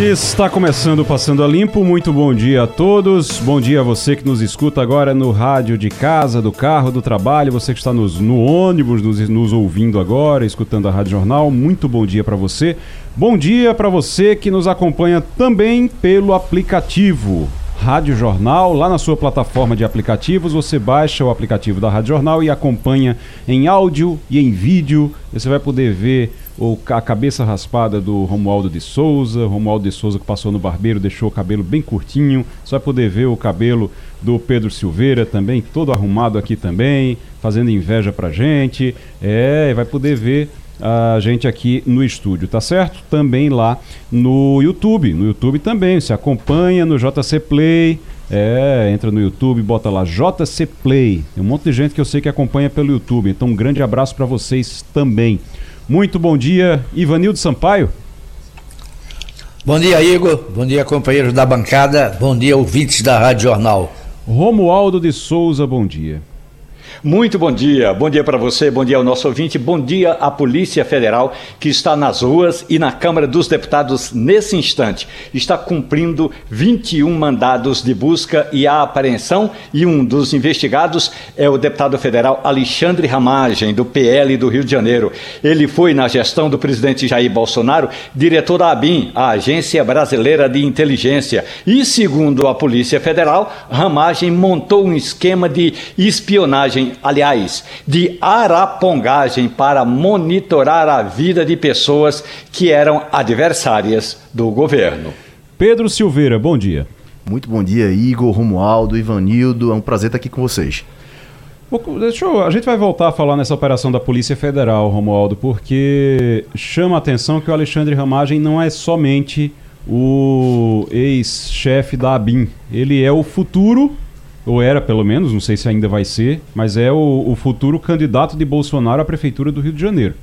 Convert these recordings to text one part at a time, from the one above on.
Está começando Passando a Limpo. Muito bom dia a todos. Bom dia a você que nos escuta agora no rádio de casa, do carro, do trabalho. Você que está nos, no ônibus, nos, nos ouvindo agora, escutando a Rádio Jornal. Muito bom dia para você. Bom dia para você que nos acompanha também pelo aplicativo. Rádio Jornal, lá na sua plataforma de aplicativos, você baixa o aplicativo da Rádio Jornal e acompanha em áudio e em vídeo. Você vai poder ver ou a cabeça raspada do Romualdo de Souza, Romualdo de Souza que passou no barbeiro, deixou o cabelo bem curtinho. Você vai poder ver o cabelo do Pedro Silveira também, todo arrumado aqui também, fazendo inveja pra gente. É, vai poder ver a gente aqui no estúdio, tá certo? Também lá no YouTube. No YouTube também, se acompanha no JC Play. É, entra no YouTube, bota lá JC Play. Tem um monte de gente que eu sei que acompanha pelo YouTube. Então, um grande abraço para vocês também. Muito bom dia, Ivanildo Sampaio. Bom dia, Igor. Bom dia, companheiros da bancada. Bom dia, ouvintes da Rádio Jornal. Romualdo de Souza, bom dia. Muito bom dia, bom dia para você, bom dia ao nosso ouvinte, bom dia à Polícia Federal que está nas ruas e na Câmara dos Deputados nesse instante. Está cumprindo 21 mandados de busca e apreensão e um dos investigados é o deputado federal Alexandre Ramagem, do PL do Rio de Janeiro. Ele foi, na gestão do presidente Jair Bolsonaro, diretor da ABIN, a Agência Brasileira de Inteligência. E, segundo a Polícia Federal, Ramagem montou um esquema de espionagem aliás, de arapongagem para monitorar a vida de pessoas que eram adversárias do governo. Pedro Silveira, bom dia. Muito bom dia, Igor, Romualdo, Ivanildo. É um prazer estar aqui com vocês. Deixa eu, a gente vai voltar a falar nessa operação da Polícia Federal, Romualdo, porque chama a atenção que o Alexandre Ramagem não é somente o ex-chefe da ABIN. Ele é o futuro ou era pelo menos, não sei se ainda vai ser, mas é o, o futuro candidato de Bolsonaro à Prefeitura do Rio de Janeiro.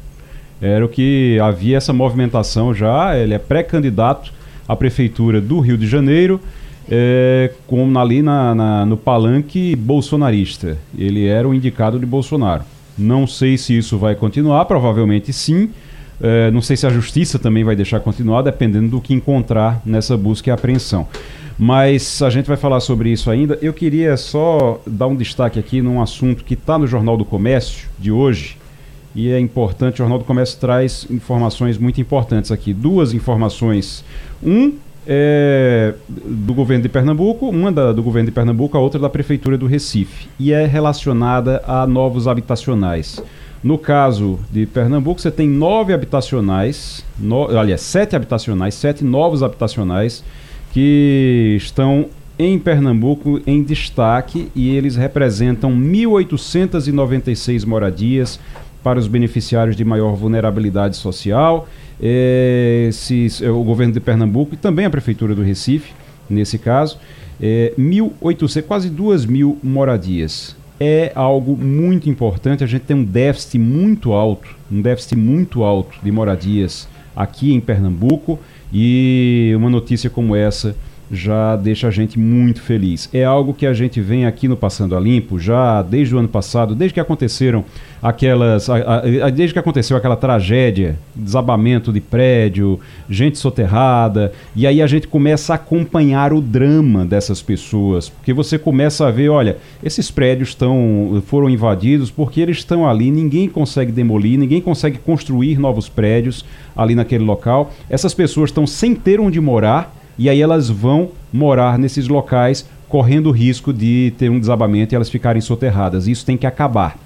Era o que havia essa movimentação já, ele é pré-candidato à Prefeitura do Rio de Janeiro, é, ali na, na, no palanque bolsonarista. Ele era o indicado de Bolsonaro. Não sei se isso vai continuar, provavelmente sim. É, não sei se a justiça também vai deixar continuar, dependendo do que encontrar nessa busca e apreensão. Mas a gente vai falar sobre isso ainda. Eu queria só dar um destaque aqui num assunto que está no Jornal do Comércio de hoje. E é importante, o Jornal do Comércio traz informações muito importantes aqui. Duas informações. Um é do governo de Pernambuco, uma da, do governo de Pernambuco, a outra da Prefeitura do Recife. E é relacionada a novos habitacionais. No caso de Pernambuco, você tem nove habitacionais, no, aliás, sete habitacionais, sete novos habitacionais que estão em Pernambuco em destaque e eles representam 1.896 moradias para os beneficiários de maior vulnerabilidade social. É, é, o governo de Pernambuco e também a Prefeitura do Recife, nesse caso, é, 1.800, quase 2 mil moradias. É algo muito importante. A gente tem um déficit muito alto, um déficit muito alto de moradias aqui em Pernambuco. E uma notícia como essa já deixa a gente muito feliz. É algo que a gente vem aqui no Passando a Limpo já desde o ano passado, desde que aconteceram aquelas. A, a, desde que aconteceu aquela tragédia, desabamento de prédio, gente soterrada, e aí a gente começa a acompanhar o drama dessas pessoas, porque você começa a ver, olha, esses prédios estão foram invadidos porque eles estão ali, ninguém consegue demolir, ninguém consegue construir novos prédios ali naquele local. Essas pessoas estão sem ter onde morar e aí elas vão morar nesses locais correndo o risco de ter um desabamento e elas ficarem soterradas. Isso tem que acabar.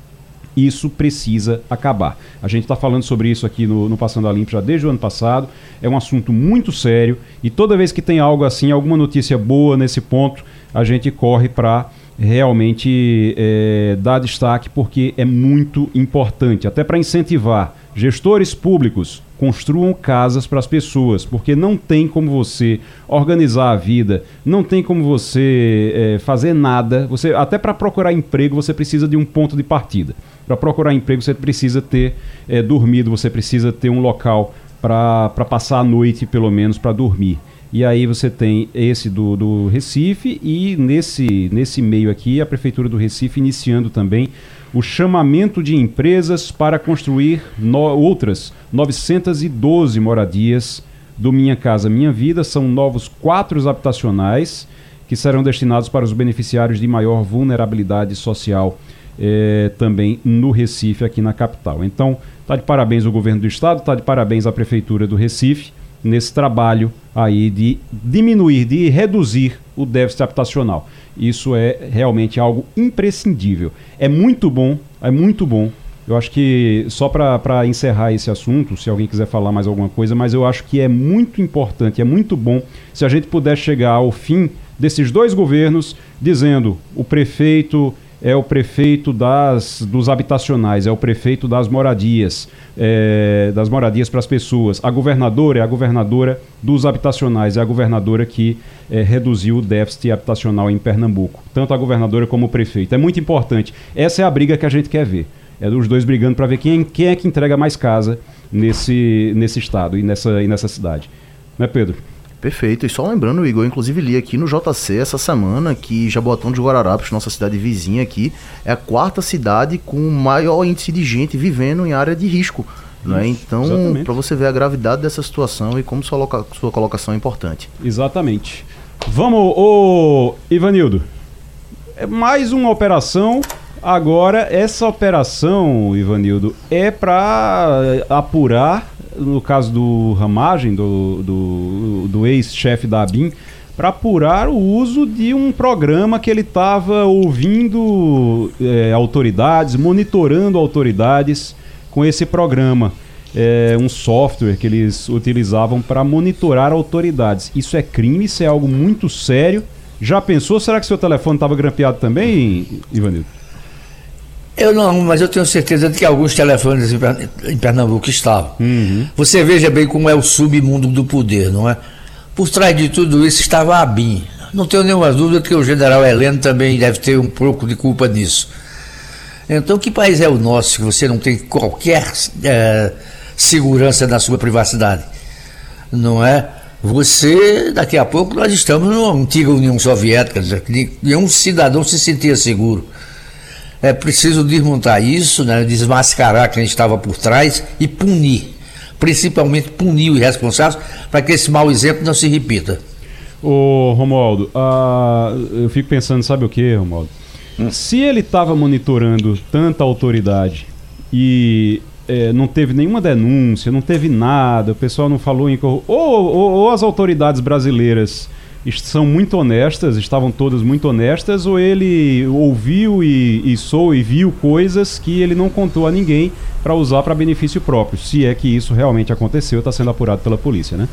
Isso precisa acabar. A gente está falando sobre isso aqui no, no, Passando a Limpo já desde o ano passado. É um assunto muito sério e toda vez que tem algo assim, alguma notícia boa nesse ponto, a gente corre para realmente é, dar destaque porque é muito importante, até para incentivar Gestores públicos, construam casas para as pessoas, porque não tem como você organizar a vida, não tem como você é, fazer nada. Você até para procurar emprego você precisa de um ponto de partida. Para procurar emprego você precisa ter é, dormido, você precisa ter um local para passar a noite pelo menos para dormir. E aí você tem esse do, do Recife e nesse, nesse meio aqui a Prefeitura do Recife iniciando também o chamamento de empresas para construir no, outras 912 moradias do Minha Casa Minha Vida. São novos quatro habitacionais que serão destinados para os beneficiários de maior vulnerabilidade social eh, também no Recife, aqui na capital. Então, está de parabéns o governo do estado, está de parabéns a Prefeitura do Recife nesse trabalho aí de diminuir, de reduzir o déficit habitacional. Isso é realmente algo imprescindível. É muito bom, é muito bom. Eu acho que, só para encerrar esse assunto, se alguém quiser falar mais alguma coisa, mas eu acho que é muito importante, é muito bom se a gente puder chegar ao fim desses dois governos dizendo o prefeito é o prefeito das, dos habitacionais, é o prefeito das moradias, é, das moradias para as pessoas. A governadora é a governadora dos habitacionais, é a governadora que é, reduziu o déficit habitacional em Pernambuco. Tanto a governadora como o prefeito. É muito importante. Essa é a briga que a gente quer ver. É dos dois brigando para ver quem, quem é que entrega mais casa nesse, nesse estado e nessa, e nessa cidade. Né, Pedro? Perfeito. E só lembrando, Igor, inclusive li aqui no JC essa semana que Jaboatão de Guararapes, nossa cidade vizinha aqui, é a quarta cidade com maior índice de gente vivendo em área de risco. Né? Então, para você ver a gravidade dessa situação e como sua, sua colocação é importante. Exatamente. Vamos, ô Ivanildo. É mais uma operação. Agora, essa operação, Ivanildo, é para apurar no caso do Ramagem, do, do, do ex-chefe da ABIN, para apurar o uso de um programa que ele estava ouvindo é, autoridades, monitorando autoridades com esse programa. É, um software que eles utilizavam para monitorar autoridades. Isso é crime, isso é algo muito sério. Já pensou? Será que seu telefone estava grampeado também, Ivanildo? Eu não, mas eu tenho certeza de que alguns telefones em Pernambuco estavam. Uhum. Você veja bem como é o submundo do poder, não é? Por trás de tudo isso estava a ABIN. Não tenho nenhuma dúvida que o general Heleno também deve ter um pouco de culpa nisso. Então, que país é o nosso que você não tem qualquer é, segurança na sua privacidade? Não é? Você, daqui a pouco, nós estamos numa antiga União Soviética, nenhum cidadão se sentia seguro. É preciso desmontar isso, né, desmascarar quem estava por trás e punir. Principalmente punir os responsáveis para que esse mau exemplo não se repita. Ô Romualdo, uh, eu fico pensando, sabe o que, Romualdo? Hum. Se ele estava monitorando tanta autoridade e é, não teve nenhuma denúncia, não teve nada, o pessoal não falou em. Ou, ou, ou as autoridades brasileiras são muito honestas, estavam todas muito honestas, ou ele ouviu e, e sou e viu coisas que ele não contou a ninguém para usar para benefício próprio. Se é que isso realmente aconteceu, está sendo apurado pela polícia, né?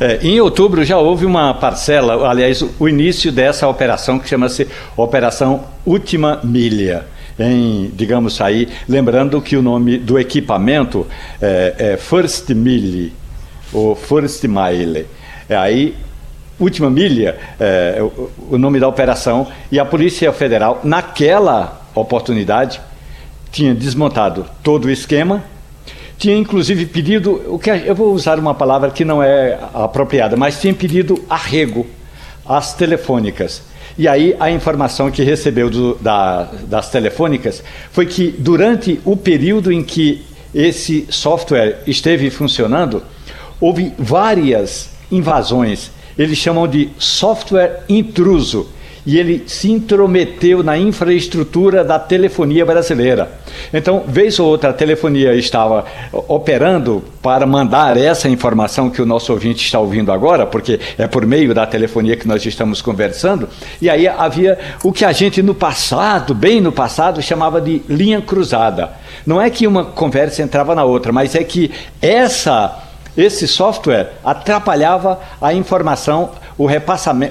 É, em outubro já houve uma parcela, aliás, o início dessa operação que chama-se Operação Última Milha. Em, digamos aí, lembrando que o nome do equipamento é, é First Mile, ou First Mile. É, aí Última Milha, é, o, o nome da operação, e a Polícia Federal, naquela oportunidade, tinha desmontado todo o esquema, tinha inclusive pedido, o que eu vou usar uma palavra que não é apropriada, mas tinha pedido arrego às telefônicas. E aí a informação que recebeu do, da, das telefônicas foi que durante o período em que esse software esteve funcionando, houve várias invasões eles chamam de software intruso. E ele se intrometeu na infraestrutura da telefonia brasileira. Então, vez ou outra, a telefonia estava operando para mandar essa informação que o nosso ouvinte está ouvindo agora, porque é por meio da telefonia que nós estamos conversando. E aí havia o que a gente no passado, bem no passado, chamava de linha cruzada. Não é que uma conversa entrava na outra, mas é que essa esse software atrapalhava a informação, o,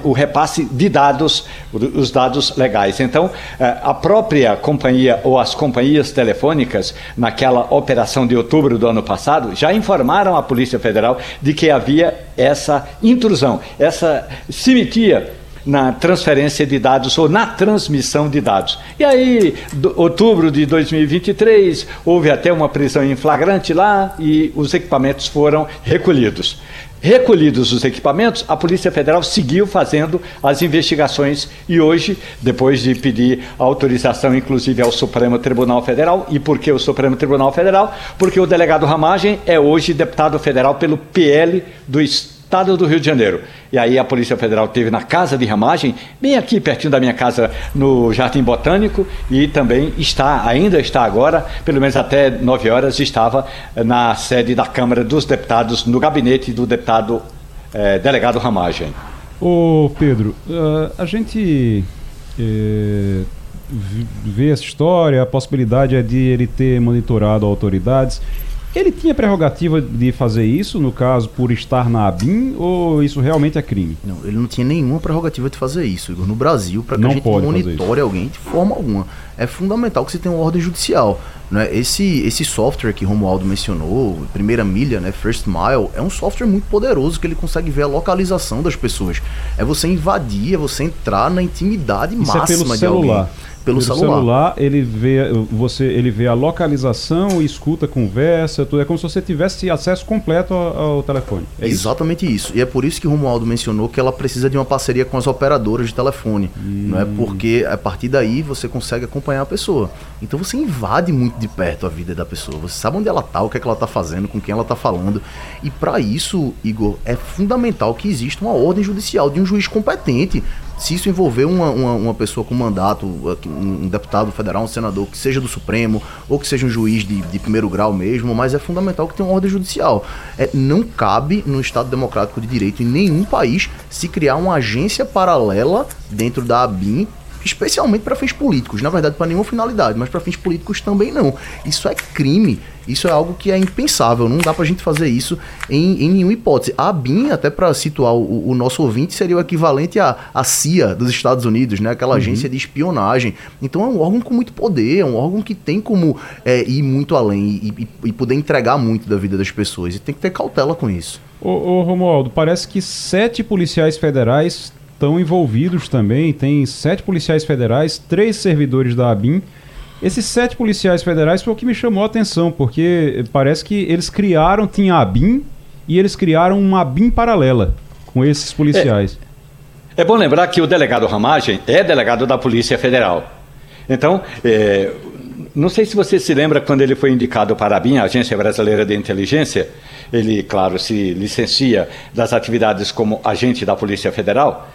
o repasse de dados, os dados legais. Então, eh, a própria companhia ou as companhias telefônicas, naquela operação de outubro do ano passado, já informaram a Polícia Federal de que havia essa intrusão, essa simetria na transferência de dados ou na transmissão de dados. E aí, do, outubro de 2023, houve até uma prisão em flagrante lá e os equipamentos foram recolhidos. Recolhidos os equipamentos, a Polícia Federal seguiu fazendo as investigações e hoje, depois de pedir autorização, inclusive ao Supremo Tribunal Federal, e por que o Supremo Tribunal Federal? Porque o delegado Ramagem é hoje deputado federal pelo PL do Estado Estado do Rio de Janeiro. E aí a Polícia Federal teve na casa de ramagem, bem aqui pertinho da minha casa, no Jardim Botânico, e também está, ainda está agora, pelo menos até 9 horas, estava na sede da Câmara dos Deputados, no gabinete do deputado eh, delegado Ramagem. Ô Pedro, uh, a gente eh, vê essa história, a possibilidade é de ele ter monitorado autoridades. Ele tinha prerrogativa de fazer isso, no caso, por estar na ABIN, ou isso realmente é crime? Não, ele não tinha nenhuma prerrogativa de fazer isso, Igor. No Brasil, para que não a gente monitore alguém de forma alguma, é fundamental que você tenha uma ordem judicial. Né? Esse, esse software que Romualdo mencionou, primeira milha, né, First Mile, é um software muito poderoso que ele consegue ver a localização das pessoas. É você invadir, é você entrar na intimidade isso máxima é pelo de celular. alguém pelo, pelo celular. celular. ele vê você ele vê a localização escuta conversa tudo é como se você tivesse acesso completo ao, ao telefone é exatamente isso? isso? e é por isso que o Romualdo mencionou que ela precisa de uma parceria com as operadoras de telefone hum. não é porque a partir daí você consegue acompanhar a pessoa então você invade muito de perto a vida da pessoa você sabe onde ela tá o que é que ela tá fazendo com quem ela tá falando e para isso Igor é fundamental que exista uma ordem judicial de um juiz competente se isso envolver uma, uma, uma, pessoa com mandato, um deputado federal, um senador, que seja do Supremo, ou que seja um juiz de, de primeiro grau mesmo, mas é fundamental que tenha uma ordem judicial. É, não cabe no Estado Democrático de Direito em nenhum país se criar uma agência paralela dentro da ABIN especialmente para fins políticos. Na verdade, para nenhuma finalidade, mas para fins políticos também não. Isso é crime. Isso é algo que é impensável. Não dá para a gente fazer isso em, em nenhuma hipótese. A BIM, até para situar o, o, nosso ouvinte, seria o equivalente à, à CIA dos Estados Unidos, né? aquela uhum. agência de espionagem. Então é um órgão com muito poder, é um órgão que tem como é, ir muito além e, e, e poder entregar muito da vida das pessoas. E tem que ter cautela com isso. Ô, ô Romualdo, parece que sete policiais federais estão envolvidos também. Tem sete policiais federais, três servidores da ABIN. Esses sete policiais federais foi o que me chamou a atenção, porque parece que eles criaram, tinha a ABIN e eles criaram uma ABIN paralela com esses policiais. É, é bom lembrar que o delegado Ramagem é delegado da Polícia Federal. Então, é, não sei se você se lembra quando ele foi indicado para a BIM, a Agência Brasileira de Inteligência, ele, claro, se licencia das atividades como agente da Polícia Federal.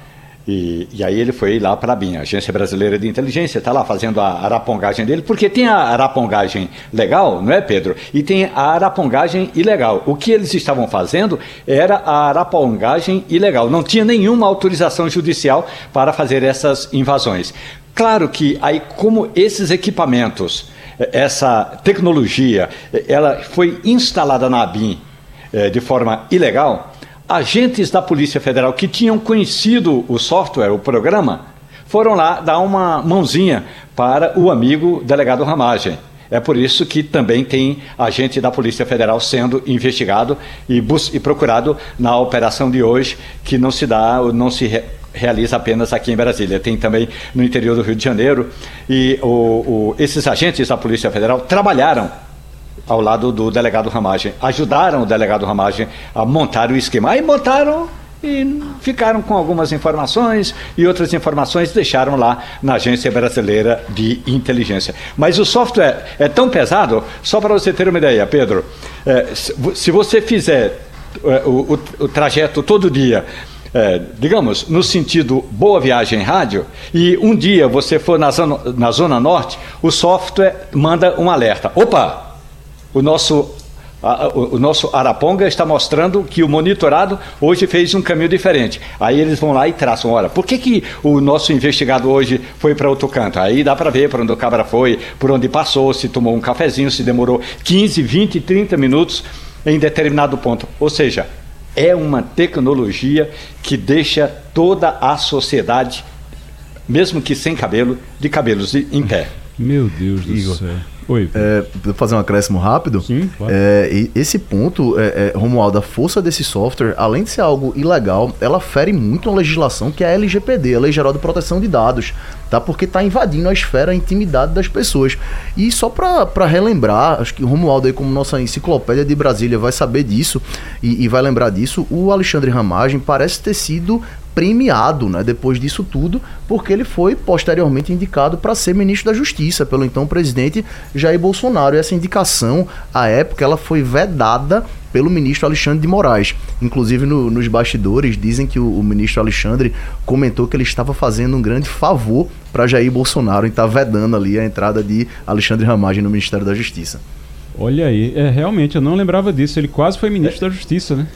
E, e, aí ele foi lá para a BIM, Agência Brasileira de Inteligência, está lá fazendo a arapongagem dele, porque tem a arapongagem legal, não é, Pedro? E tem a arapongagem ilegal. O que eles estavam fazendo era a arapongagem ilegal. Não tinha nenhuma autorização judicial para fazer essas invasões. Claro que aí, como esses equipamentos, essa tecnologia, ela foi instalada na BIM eh, de forma ilegal, agentes da Polícia Federal que tinham conhecido o software, o programa, foram lá dar uma mãozinha para o amigo delegado Ramagem. É por isso que também tem agente da Polícia Federal sendo investigado e, e procurado na operação de hoje, que não se dá, não se re realiza apenas aqui em Brasília. Tem também no interior do Rio de Janeiro. E o, o, esses agentes da Polícia Federal trabalharam ao lado do delegado Ramagem. Ajudaram o delegado Ramagem a montar o esquema. Aí montaram e ficaram com algumas informações e outras informações deixaram lá na Agência Brasileira de Inteligência. Mas o software é tão pesado, só para você ter uma ideia, Pedro, é, se você fizer é, o, o, o trajeto todo dia é, digamos, no sentido boa viagem rádio, e um dia você for na zona, na zona norte, o software manda um alerta. Opa! O nosso o nosso Araponga está mostrando que o monitorado hoje fez um caminho diferente. Aí eles vão lá e traçam, olha, por que, que o nosso investigado hoje foi para outro canto? Aí dá para ver para onde o cabra foi, por onde passou, se tomou um cafezinho, se demorou 15, 20, 30 minutos em determinado ponto. Ou seja, é uma tecnologia que deixa toda a sociedade, mesmo que sem cabelo, de cabelos em pé. Meu Deus do Igor. céu. Oi. É, vou fazer um acréscimo rápido. Sim, claro. É, esse ponto, é, é, Romualdo, a força desse software, além de ser algo ilegal, ela fere muito a legislação que é a LGPD, a Lei Geral de Proteção de Dados, tá? Porque está invadindo a esfera, a intimidade das pessoas. E só para relembrar, acho que o Romualdo aí como nossa enciclopédia de Brasília vai saber disso e, e vai lembrar disso, o Alexandre Ramagem parece ter sido premiado, né, depois disso tudo, porque ele foi posteriormente indicado para ser ministro da Justiça pelo então presidente Jair Bolsonaro. E essa indicação, à época, ela foi vedada pelo ministro Alexandre de Moraes. Inclusive, no, nos bastidores, dizem que o, o, ministro Alexandre comentou que ele estava fazendo um grande favor para Jair Bolsonaro e está vedando ali a entrada de Alexandre Ramagem no Ministério da Justiça. Olha aí, é realmente, eu não lembrava disso. Ele quase foi ministro é. da Justiça, né?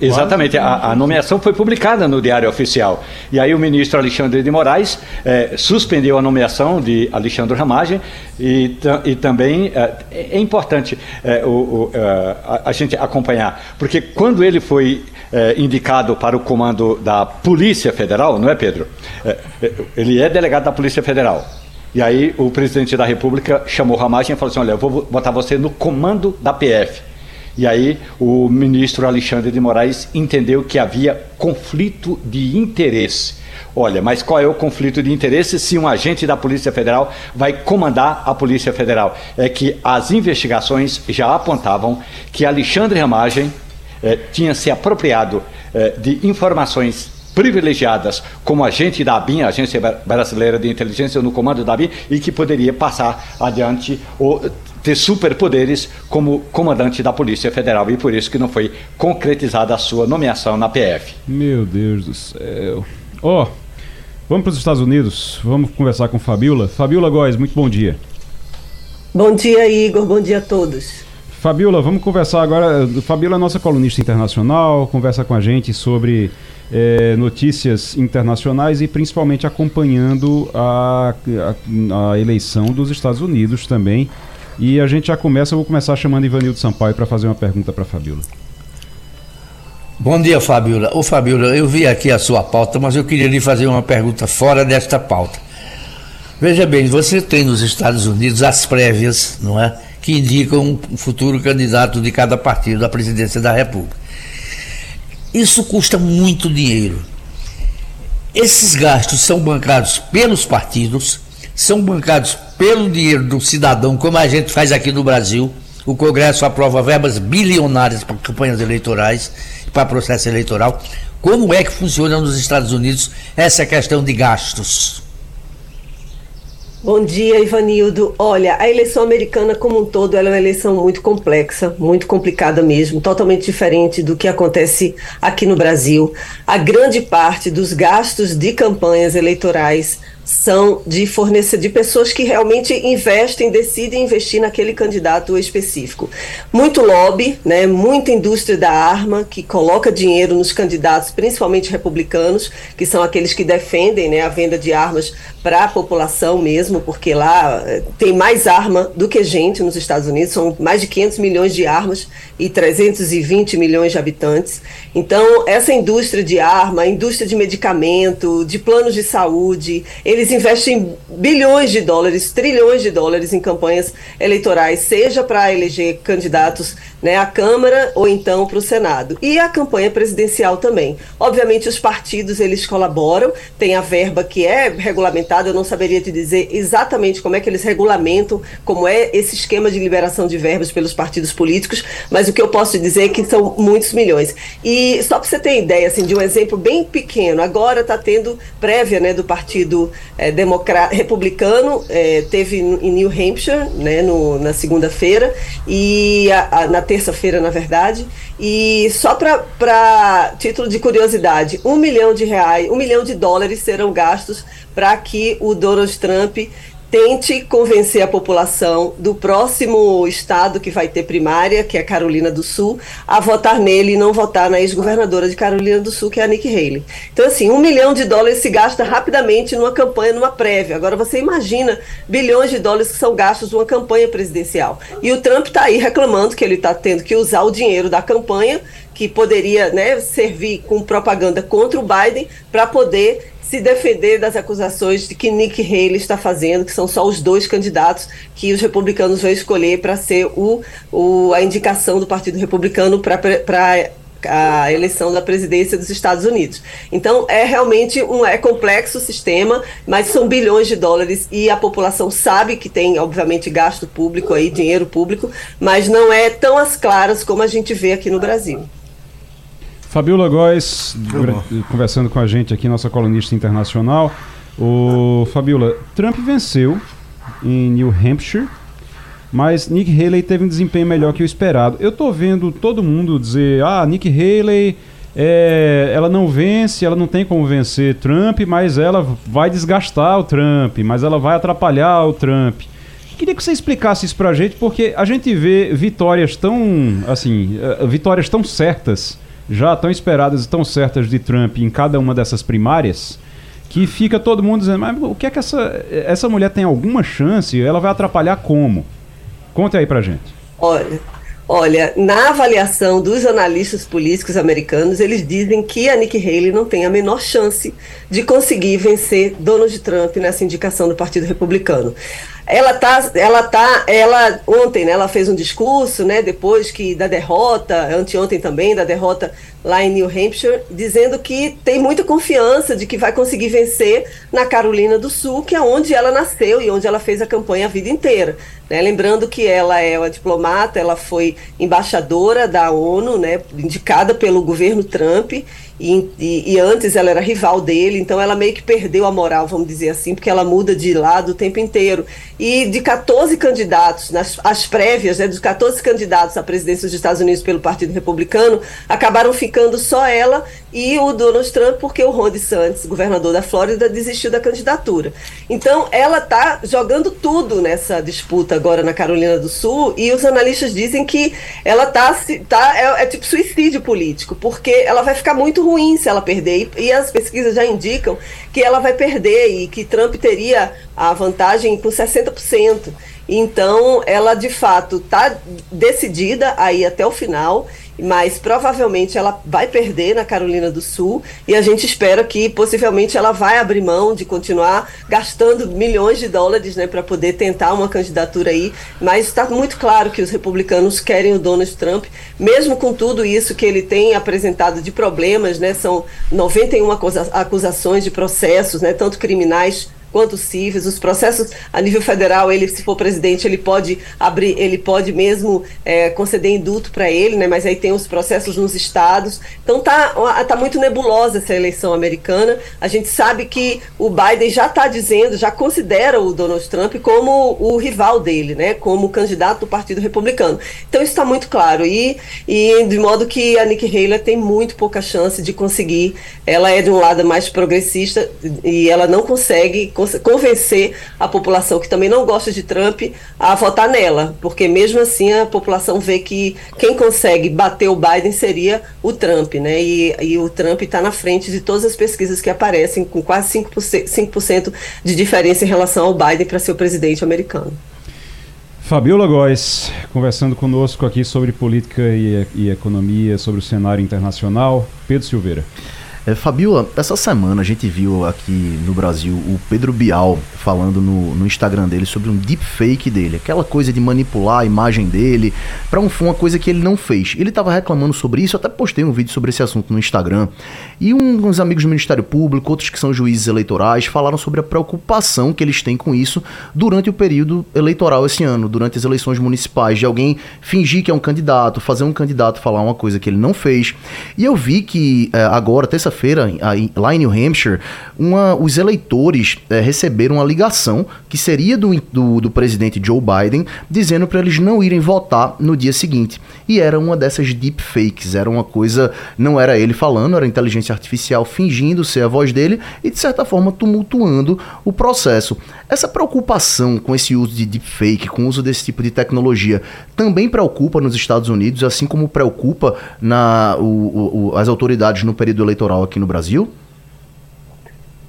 Exatamente, a, a, nomeação foi publicada no Diário Oficial. E aí o ministro Alexandre de Moraes é, suspendeu a nomeação de Alexandre Ramagem e, e também é, é importante é, o, o, a, a, gente acompanhar, porque quando ele foi indicado para o comando da Polícia Federal, não é Pedro? ele é delegado da Polícia Federal. E aí o presidente da República chamou Ramagem e falou assim, olha, eu vou botar você no comando da PF. E aí o ministro Alexandre de Moraes entendeu que havia conflito de interesse. Olha, mas qual é o conflito de interesse se um agente da Polícia Federal vai comandar a Polícia Federal? É que as investigações já apontavam que Alexandre Ramagem eh, tinha se apropriado eh, de informações privilegiadas como agente da ABIN, Agência Brasileira de Inteligência, no comando da ABIN, e que poderia passar adiante ou ter superpoderes como comandante da Polícia Federal e por isso que não foi concretizada a sua nomeação na PF. Meu Deus do céu. Ó, oh, vamos para os Estados Unidos, vamos conversar com Fabiola. Fabiola Góes, muito bom dia. Bom dia, Igor, bom dia a todos. Fabiola, vamos conversar agora. Fabiola é nossa colunista internacional, conversa com a gente sobre é, notícias internacionais e principalmente acompanhando a, a, a eleição dos Estados Unidos também. E a gente já começa, eu vou começar chamando Ivanildo Sampaio para fazer uma pergunta para Fabiola. Bom dia, Fabiola. Ô, Fabiola, eu vi aqui a sua pauta, mas eu queria lhe fazer uma pergunta fora desta pauta. Veja bem, você tem nos Estados Unidos as prévias, não é? Que indicam um futuro candidato de cada partido à presidência da República. Isso custa muito dinheiro. Esses gastos são bancados pelos partidos, são bancados pelo dinheiro do cidadão, como a gente faz aqui no Brasil. O Congresso aprova verbas bilionárias para campanhas eleitorais, para processo eleitoral. Como é que funciona nos Estados Unidos essa questão de gastos? Bom dia, Ivanildo. Olha, a eleição americana como um todo é uma eleição muito complexa, muito complicada mesmo, totalmente diferente do que acontece aqui no Brasil. A grande parte dos gastos de campanhas eleitorais são de fornecer de pessoas que realmente investem, decidem investir naquele candidato específico. Muito lobby, né, muita indústria da arma que coloca dinheiro nos candidatos, principalmente republicanos, que são aqueles que defendem né, a venda de armas para a população mesmo, porque lá eh, tem mais arma do que gente nos Estados Unidos, são mais de 500 milhões de armas e 320 milhões de habitantes. Então, essa indústria de arma, indústria de medicamento, de planos de saúde, eles investem bilhões de dólares, trilhões de dólares em campanhas eleitorais, seja para eleger candidatos né, à Câmara ou então para o Senado. E a campanha presidencial também. Obviamente, os partidos eles colaboram, tem a verba que é regulamentada, eu não saberia te dizer exatamente como é que eles regulamentam, como é esse esquema de liberação de verbas pelos partidos políticos, mas o que eu posso dizer é que são muitos milhões. E só para você ter ideia assim, de um exemplo bem pequeno, agora está tendo prévia né, do Partido é, Republicano, é, teve em New Hampshire, né, no, na segunda-feira, e a, a, na terça-feira, na verdade. E só para título de curiosidade, um milhão de reais, um milhão de dólares serão gastos para que o Donald Trump tente convencer a população do próximo estado que vai ter primária, que é Carolina do Sul, a votar nele e não votar na ex-governadora de Carolina do Sul, que é a Nikki Haley. Então, assim, um milhão de dólares se gasta rapidamente numa campanha, numa prévia. Agora, você imagina bilhões de dólares que são gastos numa campanha presidencial. E o Trump está aí reclamando que ele está tendo que usar o dinheiro da campanha que poderia né, servir com propaganda contra o Biden para poder se defender das acusações de que Nick Haley está fazendo, que são só os dois candidatos que os republicanos vão escolher para ser o, o, a indicação do Partido Republicano para a eleição da presidência dos Estados Unidos. Então é realmente um é complexo o sistema, mas são bilhões de dólares e a população sabe que tem obviamente gasto público aí, dinheiro público, mas não é tão as claras como a gente vê aqui no Brasil. Fabiola Góes, conversando com a gente aqui, nossa colunista internacional. O Fabiola, Trump venceu em New Hampshire, mas Nick Haley teve um desempenho melhor que o esperado. Eu tô vendo todo mundo dizer: ah, Nick Haley, é, ela não vence, ela não tem como vencer Trump, mas ela vai desgastar o Trump, mas ela vai atrapalhar o Trump. Queria que você explicasse isso pra gente, porque a gente vê vitórias tão, assim, eh, vitórias tão certas já tão esperadas e tão certas de Trump em cada uma dessas primárias, que fica todo mundo dizendo, mas o que é que essa, essa mulher tem alguma chance? Ela vai atrapalhar como? Conte aí pra gente. Olha, Olha, na avaliação dos analistas políticos americanos, eles dizem que a Nikki Haley não tem a menor chance de conseguir vencer Donald Trump nessa indicação do Partido Republicano. Ela tá, ela tá, ela ontem, né, ela fez um discurso, né, depois que da derrota, anteontem também da derrota lá em New Hampshire, dizendo que tem muita confiança de que vai conseguir vencer na Carolina do Sul, que é onde ela nasceu e onde ela fez a campanha a vida inteira. Né? Lembrando que ela é uma diplomata, ela foi embaixadora da ONU, né, indicada pelo governo Trump e, e, e, antes ela era rival dele, então ela meio que perdeu a moral, vamos dizer assim, porque ela muda de lado o tempo inteiro. E de 14 candidatos, nas as prévias, né, dos 14 candidatos à presidência dos Estados Unidos pelo Partido Republicano, acabaram ficando só ela e o Donald Trump, porque o Ron DeSantis, governador da Flórida, desistiu da candidatura. Então ela está jogando tudo nessa disputa agora na Carolina do Sul e os analistas dizem que ela está tá, é, é tipo suicídio político, porque ela vai ficar muito ruim se ela perder. E, e as pesquisas já indicam que ela vai perder e que Trump teria a vantagem com 60%. Então, ela de fato está decidida a ir até o final mas provavelmente ela vai perder na Carolina do Sul e a gente espera que possivelmente ela vai abrir mão de continuar gastando milhões de dólares né, para poder tentar uma candidatura aí. Mas está muito claro que os republicanos querem o Donald Trump, mesmo com tudo isso que ele tem apresentado de problemas, né, são 91 acusa acusações de processos, né, tanto criminais quanto cíveis. Os processos a nível federal, ele, se for presidente, ele pode abrir, ele pode mesmo é, conceder indulto para ele, né? Mas aí tem os processos nos estados. Então tá, tá muito nebulosa essa eleição americana. A gente sabe que o Biden já está dizendo, já considera o Donald Trump como o rival dele, né? Como candidato do Partido Republicano. Então isso está muito claro e, e de modo que a Nikki Haley tem muito pouca chance de conseguir. Ela é de um lado mais progressista e ela não consegue convencer a população que também não gosta de Trump a votar nela, porque mesmo assim a população vê que quem consegue bater o Biden seria o Trump, né? E, e o Trump está na frente de todas as pesquisas que aparecem, com quase 5%, 5 de diferença em relação ao Biden para ser o presidente americano. Fabiola Góes, conversando conosco aqui sobre política e, e economia, sobre o cenário internacional. Pedro Silveira. É, Fabiola, essa semana a gente viu aqui no Brasil o Pedro Bial falando no, no Instagram dele sobre um deepfake dele, aquela coisa de manipular a imagem dele para um, uma coisa que ele não fez. Ele estava reclamando sobre isso, até postei um vídeo sobre esse assunto no Instagram. E um, uns amigos do Ministério Público, outros que são juízes eleitorais, falaram sobre a preocupação que eles têm com isso durante o período eleitoral esse ano, durante as eleições municipais, de alguém fingir que é um candidato, fazer um candidato falar uma coisa que ele não fez. E eu vi que é, agora, terça feira lá em New Hampshire, uma, os eleitores é, receberam uma ligação que seria do, do, do presidente Joe Biden, dizendo para eles não irem votar no dia seguinte. E era uma dessas deepfakes, era uma coisa, não era ele falando, era inteligência artificial fingindo ser a voz dele e de certa forma tumultuando o processo. Essa preocupação com esse uso de deepfake, com o uso desse tipo de tecnologia, também preocupa nos Estados Unidos, assim como preocupa na, o, o, as autoridades no período eleitoral aqui no Brasil?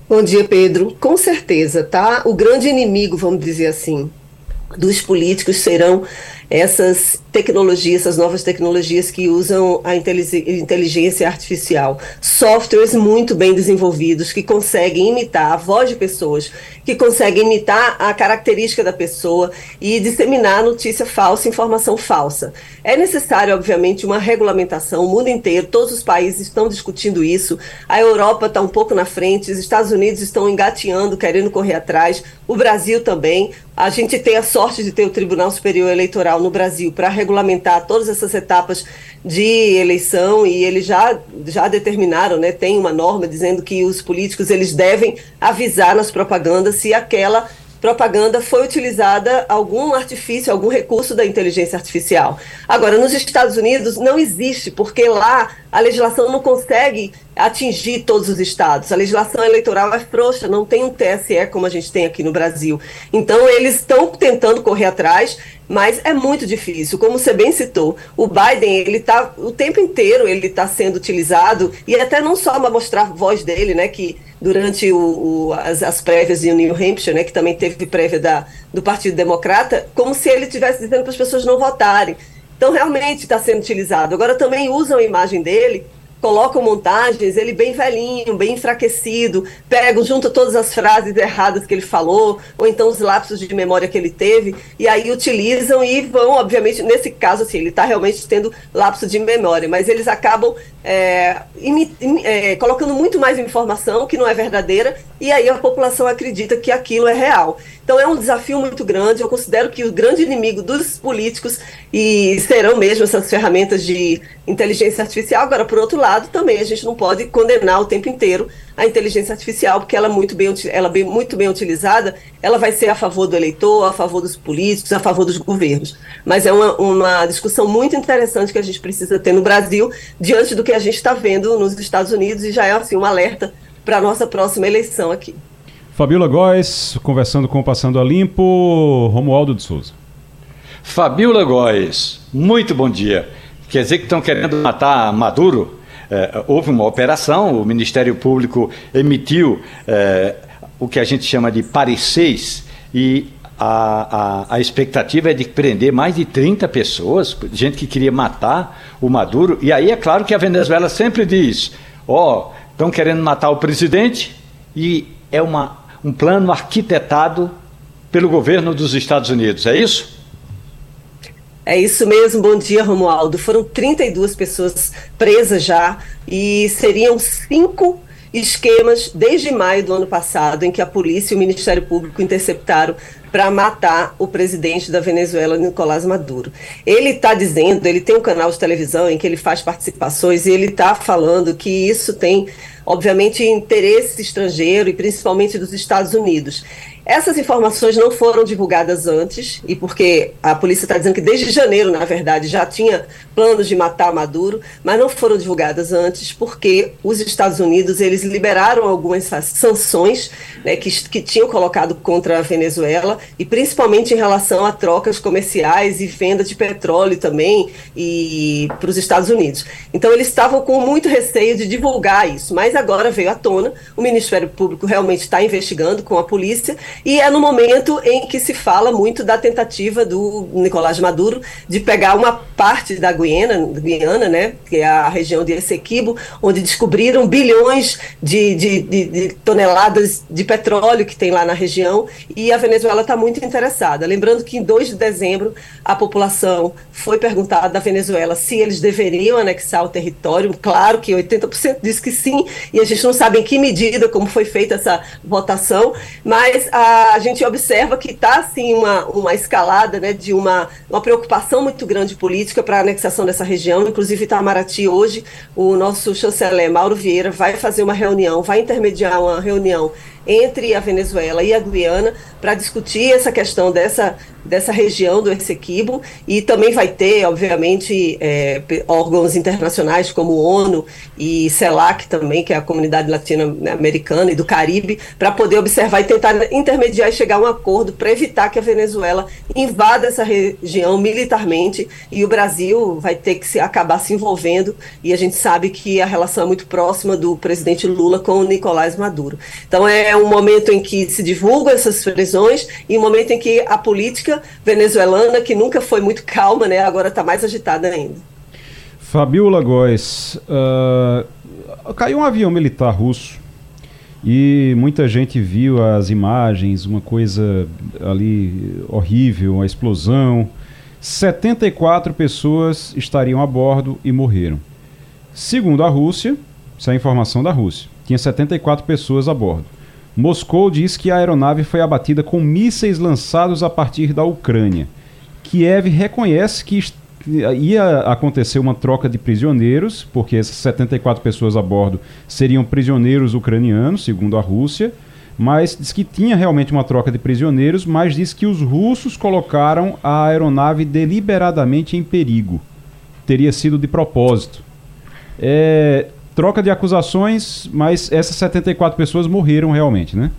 Bom dia, Pedro. Com certeza, tá? O grande inimigo, vamos dizer assim, dos políticos serão essas tecnologias, essas novas tecnologias que usam a inteligência artificial. Softwares muito bem desenvolvidos que conseguem imitar a voz de pessoas, que conseguem imitar a característica da pessoa e disseminar notícia falsa, informação falsa. É necessário, obviamente, uma regulamentação, o mundo inteiro, todos os países estão discutindo isso. A Europa está um pouco na frente, os Estados Unidos estão engateando, querendo correr atrás, o Brasil também. A gente tem a sorte de ter o Tribunal Superior Eleitoral no Brasil para regulamentar todas essas etapas de eleição e eles já, já determinaram, né, tem uma norma dizendo que os políticos eles devem avisar nas propagandas se aquela propaganda foi utilizada algum artifício, algum recurso da inteligência artificial. Agora, nos Estados Unidos não existe, porque lá a legislação não consegue atingir todos os estados. A legislação eleitoral é frouxa, não tem um TSE como a gente tem aqui no Brasil. Então, eles estão tentando correr atrás, mas é muito difícil. Como você bem citou, o Biden, ele está o tempo inteiro ele está sendo utilizado, e até não só para mostrar a voz dele, né, que durante o, o, as, as, prévias em New Hampshire, né, que também teve prévia da, do Partido Democrata, como se ele estivesse dizendo para as pessoas não votarem. Então, realmente está sendo utilizado. Agora, também usam a imagem dele colocam montagens, ele bem velhinho, bem enfraquecido, pegam, junto todas as frases erradas que ele falou, ou então os lapsos de memória que ele teve, e aí utilizam e vão, obviamente, nesse caso, assim, ele está realmente tendo lapso de memória, mas eles acabam é, é, colocando muito mais informação que não é verdadeira, e aí a população acredita que aquilo é real. Então é um desafio muito grande. Eu considero que o grande inimigo dos políticos e serão mesmo essas ferramentas de inteligência artificial. Agora, por outro lado, também a gente não pode condenar o tempo inteiro a inteligência artificial, porque ela é muito bem, ela bem, muito bem utilizada, ela vai ser a favor do eleitor, a favor dos políticos, a favor dos governos. Mas é uma, uma discussão muito interessante que a gente precisa ter no Brasil, diante do que a gente está vendo nos Estados Unidos, e já é assim um alerta para a nossa próxima eleição aqui. Fabiola Góes, conversando com o Passando a Limpo, Romualdo de Souza. Fabiola Góes, muito bom dia. Quer dizer que estão querendo matar Maduro? É, houve uma operação, o Ministério Público emitiu é, o que a gente chama de pareceres e a, a, a, expectativa é de prender mais de 30 pessoas, gente que queria matar o Maduro. E aí é claro que a Venezuela sempre diz: ó, oh, estão querendo matar o presidente e é uma um plano arquitetado pelo governo dos Estados Unidos, é isso? É isso mesmo, bom dia, Romualdo. Foram 32 pessoas presas já e seriam cinco esquemas desde maio do ano passado em que a polícia e o Ministério Público interceptaram para matar o presidente da Venezuela, Nicolás Maduro. Ele está dizendo, ele tem um canal de televisão em que ele faz participações e ele está falando que isso tem obviamente, interesse estrangeiro e principalmente dos Estados Unidos. Essas informações não foram divulgadas antes, e porque a polícia está dizendo que desde janeiro, na verdade, já tinha planos de matar Maduro, mas não foram divulgadas antes, porque os Estados Unidos eles liberaram algumas sanções né, que, que tinham colocado contra a Venezuela, e principalmente em relação a trocas comerciais e venda de petróleo também e para os Estados Unidos. Então eles estavam com muito receio de divulgar isso, mas agora veio à tona, o Ministério Público realmente está investigando com a polícia e é no momento em que se fala muito da tentativa do Nicolás Maduro de pegar uma parte da Guiana, Guiana né, que é a região de Essequibo, onde descobriram bilhões de, de, de, de toneladas de petróleo que tem lá na região, e a Venezuela está muito interessada. Lembrando que em 2 de dezembro a população foi perguntada da Venezuela se eles deveriam anexar o território. Claro que 80% disse que sim, e a gente não sabe em que medida, como foi feita essa votação, mas a a gente observa que está assim uma, uma escalada né, de uma, uma preocupação muito grande política para a anexação dessa região. Inclusive, Itamaraty, hoje, o nosso chanceler Mauro Vieira vai fazer uma reunião, vai intermediar uma reunião entre a Venezuela e a Guiana para discutir essa questão dessa, dessa região do Essequibo. E também vai ter, obviamente, é, órgãos internacionais como ONU e CELAC também, que é a comunidade latino-americana e do Caribe, para poder observar e tentar intermediar e chegar a um acordo para evitar que a Venezuela invada essa região militarmente. E o Brasil vai ter que se, acabar se envolvendo. E a gente sabe que a relação é muito próxima do presidente Lula com o Nicolás Maduro. Então é um momento em que se divulgam essas prisões e um momento em que a política venezuelana, que nunca foi muito calma, né, agora está mais agitada ainda. Fabiola Góes, uh, caiu um avião militar russo e muita gente viu as imagens, uma coisa ali horrível, uma explosão. 74 pessoas estariam a bordo e morreram. Segundo a Rússia, essa é a informação da Rússia, tinha 74 pessoas a bordo. Moscou diz que a aeronave foi abatida com mísseis lançados a partir da Ucrânia. Kiev reconhece que ia acontecer uma troca de prisioneiros, porque essas 74 pessoas a bordo seriam prisioneiros ucranianos, segundo a Rússia, mas diz que tinha realmente uma troca de prisioneiros, mas diz que os russos colocaram a aeronave deliberadamente em perigo. Teria sido de propósito. É, troca de acusações, mas essas 74 pessoas morreram realmente, né?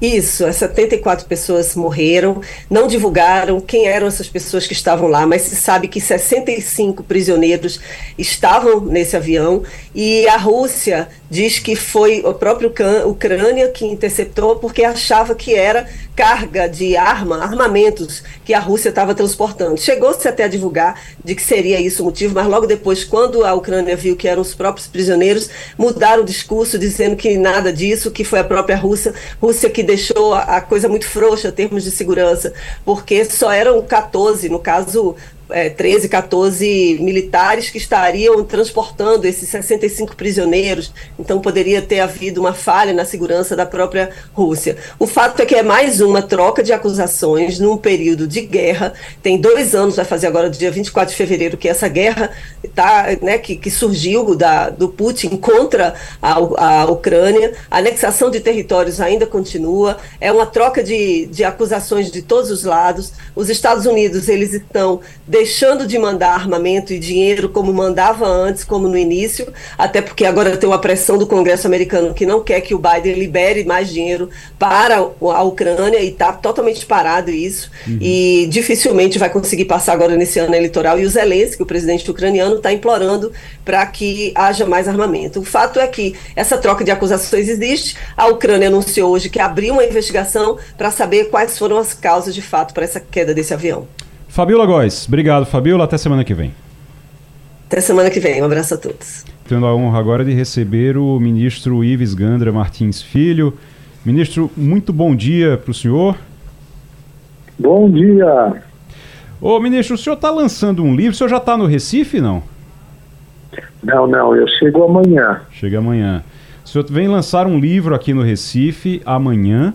Isso, as 74 pessoas morreram, não divulgaram quem eram essas pessoas que estavam lá, mas se sabe que 65 prisioneiros estavam nesse avião e a Rússia diz que foi o próprio Ucrânia que interceptou porque achava que era carga de arma, armamentos que a Rússia estava transportando. Chegou-se até a divulgar de que seria isso o motivo, mas logo depois, quando a Ucrânia viu que eram os próprios prisioneiros, mudaram o discurso dizendo que nada disso, que foi a própria Rússia, Rússia que deixou a coisa muito frouxa em termos de segurança, porque só eram 14, no caso é, 13, 14 militares que estariam transportando esses 65 prisioneiros, então poderia ter havido uma falha na segurança da própria Rússia. O fato é que é mais uma troca de acusações num período de guerra. Tem dois anos, vai fazer agora, dia 24 de fevereiro, que essa guerra tá, né, que, que surgiu da, do Putin contra a, a Ucrânia. A anexação de territórios ainda continua. É uma troca de, de acusações de todos os lados. Os Estados Unidos, eles estão deixando de mandar armamento e dinheiro como mandava antes, como no início, até porque agora tem uma pressão do Congresso americano que não quer que o Biden libere mais dinheiro para a Ucrânia e está totalmente parado isso uhum. e dificilmente vai conseguir passar agora nesse ano eleitoral e o Zelensky, o presidente ucraniano, está implorando para que haja mais armamento. O fato é que essa troca de acusações existe, a Ucrânia anunciou hoje que abriu uma investigação para saber quais foram as causas de fato para essa queda desse avião. Fabiola Góes, obrigado, Fabiola. Até semana que vem. Até semana que vem. Um abraço a todos. Tendo a honra agora de receber o ministro Ives Gandra Martins Filho. Ministro, muito bom dia para o senhor. Bom dia. Ô, ministro, o senhor está lançando um livro? O senhor já está no Recife, não? Não, não. Eu chego amanhã. Chega amanhã. O senhor vem lançar um livro aqui no Recife amanhã.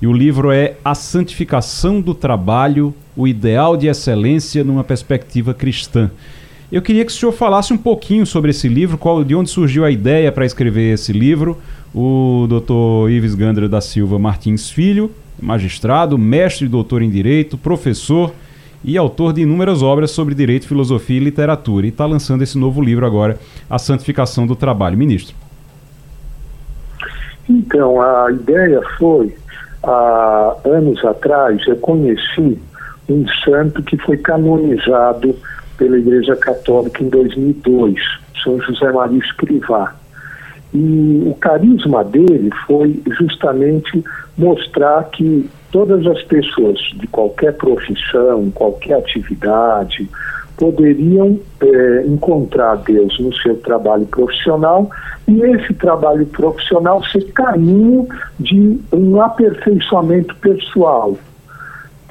E o livro é A Santificação do Trabalho o ideal de excelência numa perspectiva cristã. Eu queria que o senhor falasse um pouquinho sobre esse livro, qual, de onde surgiu a ideia para escrever esse livro. O Dr. Ives Gandra da Silva Martins Filho, magistrado, mestre e doutor em Direito, professor e autor de inúmeras obras sobre direito, filosofia e literatura. E está lançando esse novo livro agora, A Santificação do Trabalho. Ministro. Então, a ideia foi, há anos atrás, eu conheci um santo que foi canonizado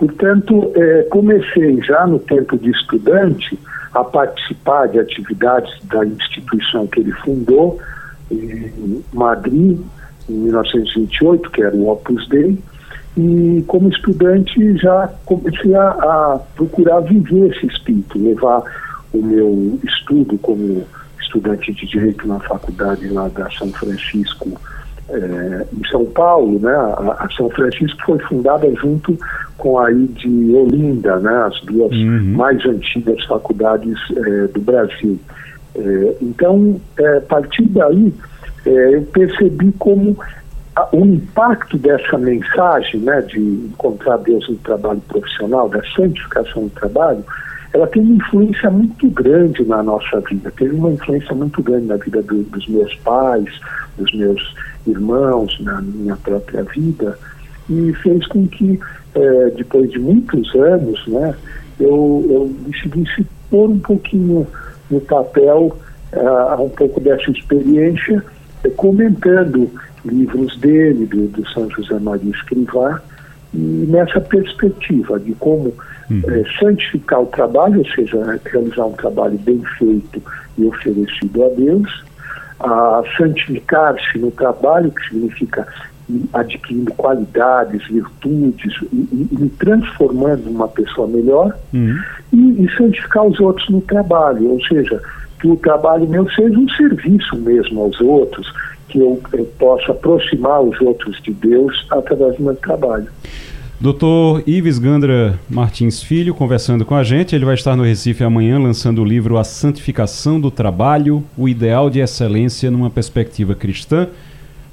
Portanto, é, comecei já no tempo de estudante a participar de atividades da instituição que ele fundou, em Madrid, em 1928, que era o Opus Dei, e como estudante já comecei a, a procurar viver esse espírito, levar o meu estudo como estudante de direito na faculdade lá da São Francisco é, em São Paulo, né, a, a, São Francisco foi fundada junto com a de Olinda, né, as duas uhum. mais antigas faculdades é, do Brasil. É, então, é, a partir daí, é, eu percebi como a, o impacto dessa mensagem né, de encontrar Deus no trabalho profissional, da santificação do trabalho, ela tem uma influência muito grande na nossa vida, teve uma influência muito grande na vida do, dos meus pais, dos meus irmãos, na minha própria vida, e fez com que, é, depois de muitos anos, né, eu, eu decidisse pôr um pouquinho no papel uh, um pouco dessa experiência, uh, comentando livros dele, do, do, São José Maria Escrivá, e nessa perspectiva de como uh, santificar o trabalho, ou seja, realizar um trabalho bem feito e oferecido a Deus, a santificar-se no trabalho, que significa adquirindo qualidades, virtudes e, e, transformando uma pessoa melhor uhum. e, e, santificar os outros no trabalho, ou seja, que o trabalho meu seja um serviço mesmo aos outros, que eu, eu possa aproximar os outros de Deus através do meu trabalho. Doutor Ives Gandra Martins Filho conversando com a gente. Ele vai estar no Recife amanhã lançando o livro A Santificação do Trabalho, o Ideal de Excelência numa Perspectiva Cristã.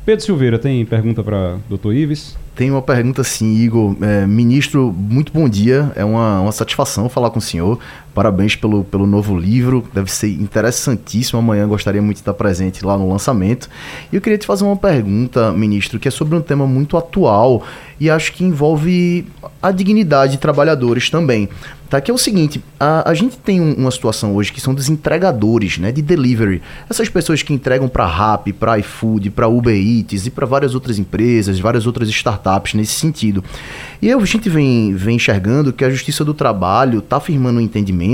Pedro Silveira, tem pergunta para doutor Ives? Tem uma pergunta sim, Igor. É, ministro, muito bom dia. É uma, uma satisfação falar com o senhor. Parabéns pelo, pelo novo livro. Deve ser interessantíssimo. Amanhã gostaria muito de estar presente lá no lançamento. E eu queria te fazer uma pergunta, ministro, que é sobre um tema muito atual e acho que envolve a dignidade de trabalhadores também. Tá, que é o seguinte, a, a gente tem um, uma situação hoje que são dos entregadores, né, de delivery. Essas pessoas que entregam para Rappi, para iFood, para Uber Eats e para várias outras empresas, várias outras startups nesse sentido. E a gente vem, vem enxergando que a Justiça do Trabalho está afirmando um entendimento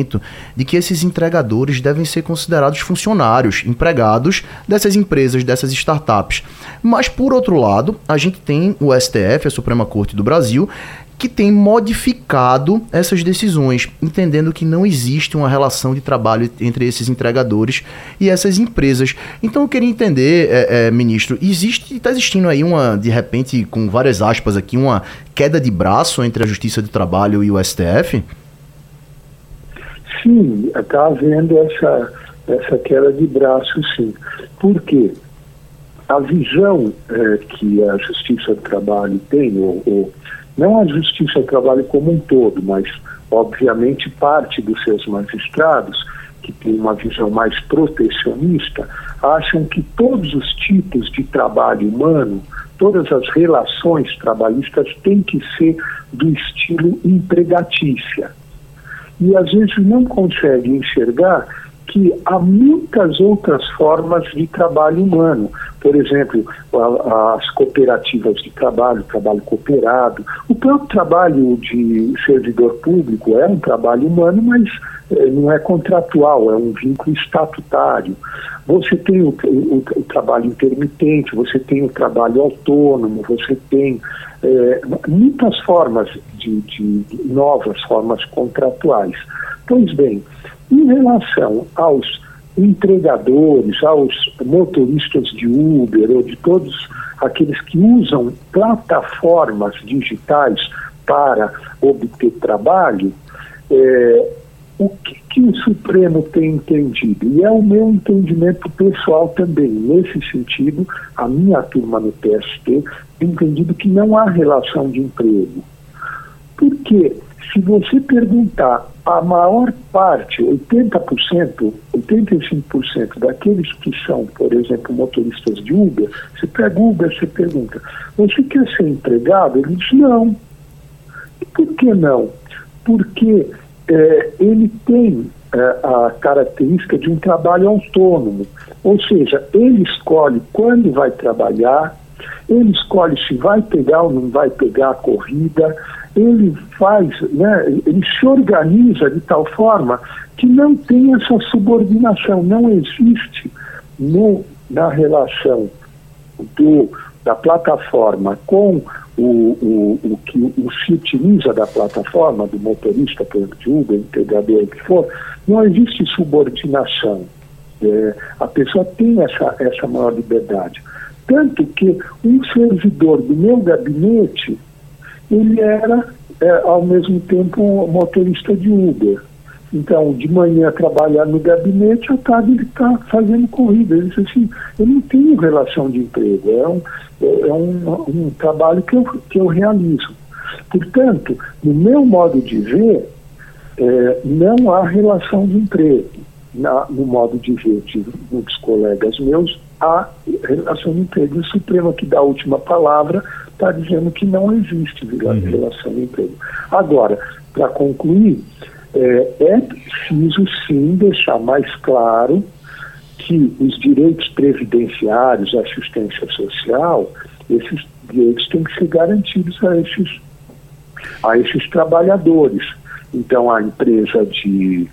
de que esses entregadores devem ser considerados funcionários, empregados dessas empresas, dessas startups. Mas, por outro lado, a gente tem o STF, a Suprema Corte do Brasil, que tem modificado essas decisões, entendendo que não existe uma relação de trabalho entre esses entregadores e essas empresas. Então eu queria entender, é, é, ministro, existe, está existindo aí uma, de repente, com várias aspas aqui, uma queda de braço entre a Justiça do Trabalho e o STF? Sim, está havendo essa, essa queda de braço, sim. Por quê? A visão é, que a Justiça do Trabalho tem, ou, ou não a justiça do trabalho como um todo, mas obviamente parte dos seus magistrados, que tem uma visão mais protecionista, acham que todos os tipos de trabalho humano, todas as relações trabalhistas têm que ser do estilo empregatícia. E às vezes não conseguem enxergar que há muitas outras formas de trabalho humano. Por exemplo, as cooperativas de trabalho, trabalho cooperado. O próprio trabalho de servidor público é um trabalho humano, mas eh, não é contratual, é um vínculo estatutário. Você tem o, o, o trabalho intermitente, você tem o trabalho autônomo, você tem é, muitas formas de, de novas formas contratuais. Pois bem, em relação aos entregadores, aos motoristas de Uber ou de todos aqueles que usam plataformas digitais para obter trabalho, é, o que, que, o Supremo tem entendido? E é o meu entendimento pessoal também. Nesse sentido, a minha turma no TST tem entendido que não há relação de emprego. Por quê? Se você perguntar a maior parte, 80%, 85% daqueles que são, por exemplo, motoristas de Uber, você pega Uber, você pergunta, você quer ser empregado? Ele diz não. E por que não? Porque é, ele tem é, a característica de um trabalho autônomo, ou seja, ele escolhe quando vai trabalhar, ele escolhe se vai pegar ou não vai pegar a corrida, ele faz, né, ele se organiza de tal forma que não tem essa subordinação, não existe no, na relação do, da plataforma com o, o, o que o, se utiliza da plataforma, do motorista, por exemplo, de Uber, integrador, o que for, não existe subordinação. É, a pessoa tem essa, essa maior liberdade. Tanto que um servidor do meu gabinete ele era, é, ao mesmo tempo, motorista de Uber. Então, de manhã trabalhar no gabinete, à tarde ele está fazendo corrida. Ele disse assim, eu não tenho relação de emprego, é um, é um, um trabalho que eu, que eu realizo. Portanto, no meu modo de ver, é, não há relação de emprego. Na, no modo de ver de muitos colegas meus, há relação de emprego. O Supremo, que dá a última palavra, está dizendo que não existe uhum. relação de emprego. Agora, para concluir, é, é preciso sim deixar mais claro que os direitos previdenciários, assistência social, esses direitos têm que ser garantidos a esses, a esses trabalhadores. Então, a empresa de,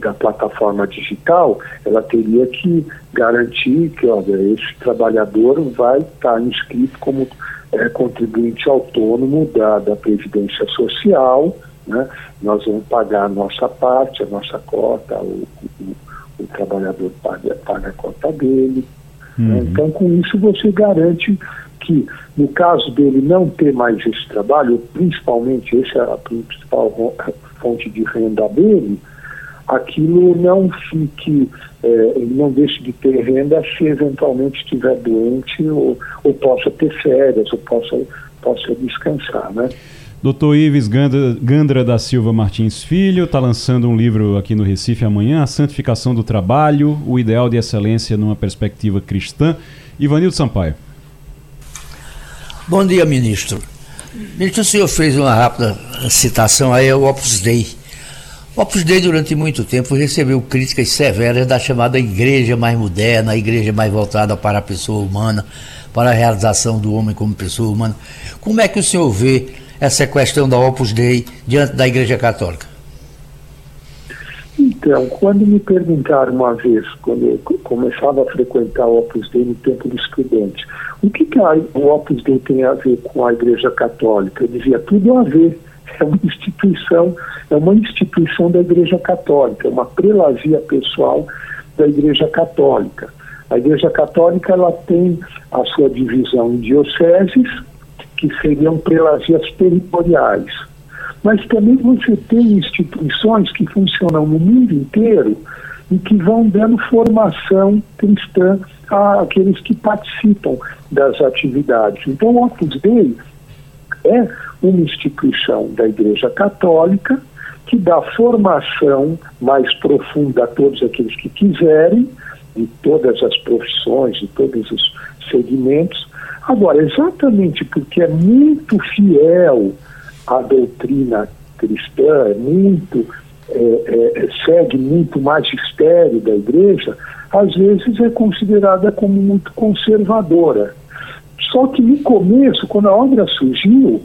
da plataforma digital, ela teria que garantir que olha, esse trabalhador vai estar inscrito como eh, contribuinte autônomo da, da Previdência Social, né? nós vamos pagar a nossa parte, a nossa cota, o, o, o trabalhador paga, paga a cota dele. Né? Uhum. Né? Então, com isso, você garante que, no caso dele não ter mais esse trabalho, principalmente essa é a principal fonte de renda dele, aquilo não fique, é, ele não deixe de ter renda se eventualmente estiver doente ou, ou possa ter férias, ou possa, possa descansar, né? Doutor Ives Gandra, Gandra, da Silva Martins Filho está lançando um livro aqui no Recife amanhã, A Santificação do Trabalho, o Ideal de Excelência numa Perspectiva Cristã. Ivanildo Sampaio. Bom dia, ministro. Ministro, o senhor fez uma rápida citação aí ao Opus Dei. O Opus Dei, durante muito tempo, recebeu críticas severas da chamada igreja mais moderna, a igreja mais voltada para a pessoa humana, para a realização do homem como pessoa humana. Como é que o senhor vê essa questão da Opus Dei diante da Igreja Católica? Então, quando me perguntaram uma vez, quando eu começava a frequentar o Opus Dei no tempo do estudante, o que, que a, o Opus Dei tem a ver com a Igreja Católica? Eu dizia, tudo a ver. É uma instituição, é uma instituição da Igreja Católica, é uma prelazia pessoal da Igreja Católica. A Igreja Católica ela tem a sua divisão em dioceses, que seriam prelazias territoriais. Mas também você tem instituições que funcionam no mundo inteiro e que vão dando formação cristã àqueles que participam das atividades. Então, o Opus Dei é uma instituição da Igreja Católica que dá formação mais profunda a todos aqueles que quiserem, de todas as profissões, de todos os segmentos, Agora, exatamente porque é muito fiel à doutrina cristã, é muito, é, é, segue muito magistério da igreja, às vezes é considerada como muito conservadora. Só que no começo, quando a obra surgiu,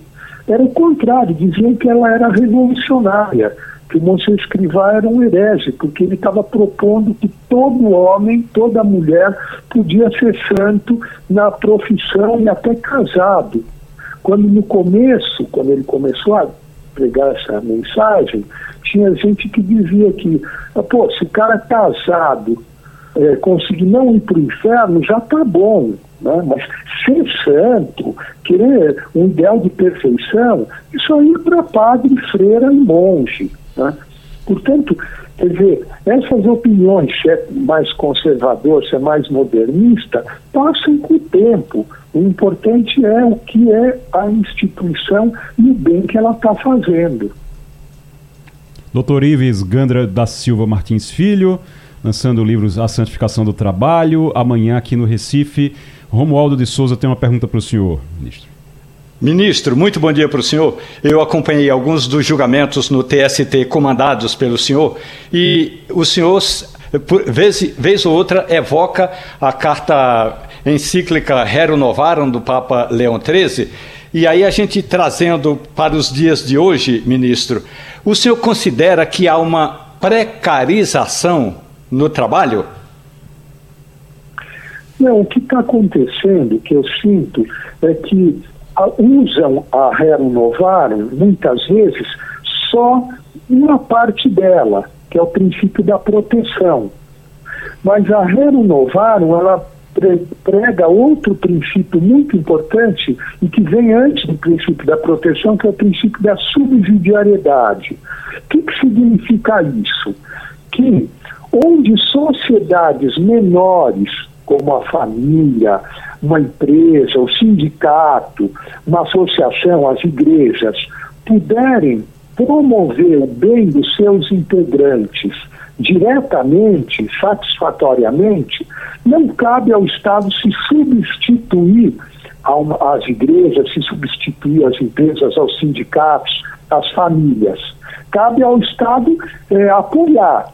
era o contrário, diziam que ela era revolucionária, que o Monsenhor Escrivá era um herege, porque ele estava propondo que todo homem, toda mulher podia ser santo na profissão e até casado. Quando no começo, quando ele começou a pregar essa mensagem, tinha gente que dizia que, ah, pô, se o cara é casado é, conseguir não ir para o inferno, já está bom. Né? Mas ser santo, querer um ideal de perfeição, isso aí é para padre, freira e monge. Né? Portanto, quer dizer, essas opiniões, se é mais conservador, se é mais modernista, passam com o tempo. O importante é o que é a instituição e o bem que ela está fazendo. Doutor Ives Gandra da Silva Martins Filho, lançando livros A Santificação do Trabalho, amanhã aqui no Recife. Romualdo de Souza tem uma pergunta para o senhor, ministro. Ministro, muito bom dia para o senhor. Eu acompanhei alguns dos julgamentos no TST comandados pelo senhor e o senhor, vez, vez ou outra, evoca a carta encíclica Rerum Novarum do Papa Leão XIII. E aí a gente trazendo para os dias de hoje, ministro, o senhor considera que há uma precarização no trabalho? Não, o que está acontecendo, que eu sinto, é que usam a Rerum Novarum, muitas vezes, só uma parte dela, que é o princípio da proteção. Mas a Rerum Novarum, ela prega outro princípio muito importante e que vem antes do princípio da proteção, que é o princípio da subsidiariedade. O que, que significa isso? Que onde sociedades menores, como a família, uma empresa, o sindicato, uma associação, as igrejas, puderem promover o bem dos seus integrantes diretamente, satisfatoriamente, não cabe ao Estado se substituir às igrejas, se substituir às empresas, aos sindicatos, às famílias. Cabe ao Estado é, apoiar.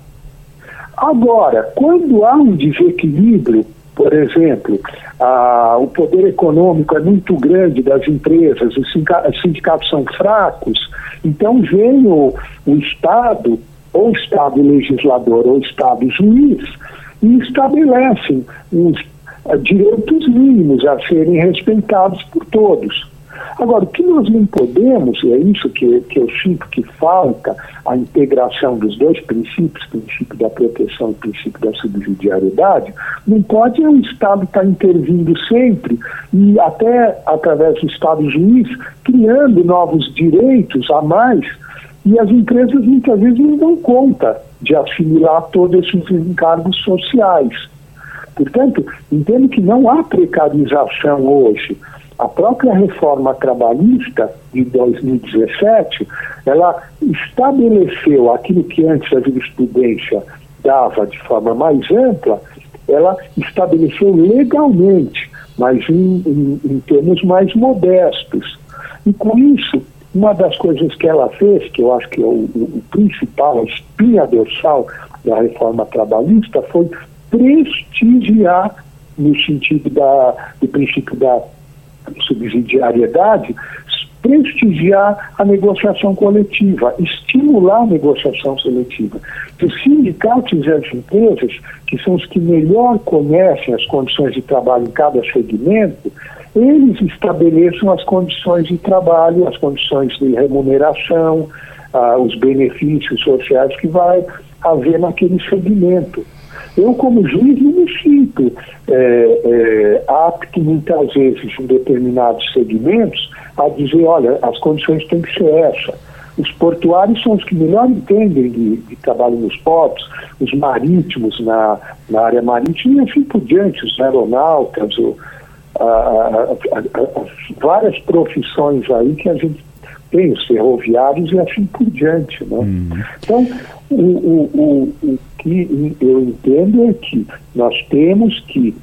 Agora, quando há um desequilíbrio, por exemplo, a, o poder econômico é muito grande das empresas, os sindicatos são fracos, então vem o, o Estado, ou Estado legislador ou Estado juiz, e estabelecem os uh, direitos mínimos a serem respeitados por todos. Agora, o que nós não podemos, e é isso que, que eu sinto que falta, a integração dos dois princípios, princípio da proteção e princípio da subsidiariedade, não pode o Estado estar tá intervindo sempre e até através do Estado juiz, criando novos direitos a mais, e as empresas muitas vezes não dão conta de assimilar todos esses encargos sociais. Portanto, entendo que não há precarização hoje a própria reforma trabalhista de 2017, ela estabeleceu aquilo que antes a jurisprudência dava de forma mais ampla, ela estabeleceu legalmente, mas em, em, em termos mais modestos. E com isso, uma das coisas que ela fez, que eu acho que é o, o principal, a espinha dorsal da reforma trabalhista, foi prestigiar, no sentido da, do princípio da subsidiariedade, prestigiar a negociação coletiva, estimular a negociação seletiva. Os sindicatos e as empresas, que são os que melhor conhecem as condições de trabalho em cada segmento, eles estabeleçam as condições de trabalho, as condições de remuneração, ah, os benefícios sociais que vai haver naquele segmento. Eu, como juiz, não me sinto é, é, apto, muitas vezes, em determinados segmentos, a dizer, olha, as condições têm que ser essa. Os portuários são os que melhor entendem de, de trabalho nos portos, os marítimos na, na área marítima e assim por diante, os aeronautas, o, a, a, a, as várias profissões aí que a gente tem, os ferroviários e assim por diante. Né? Uhum. Então, o, o, o que eu entendo é que nós temos que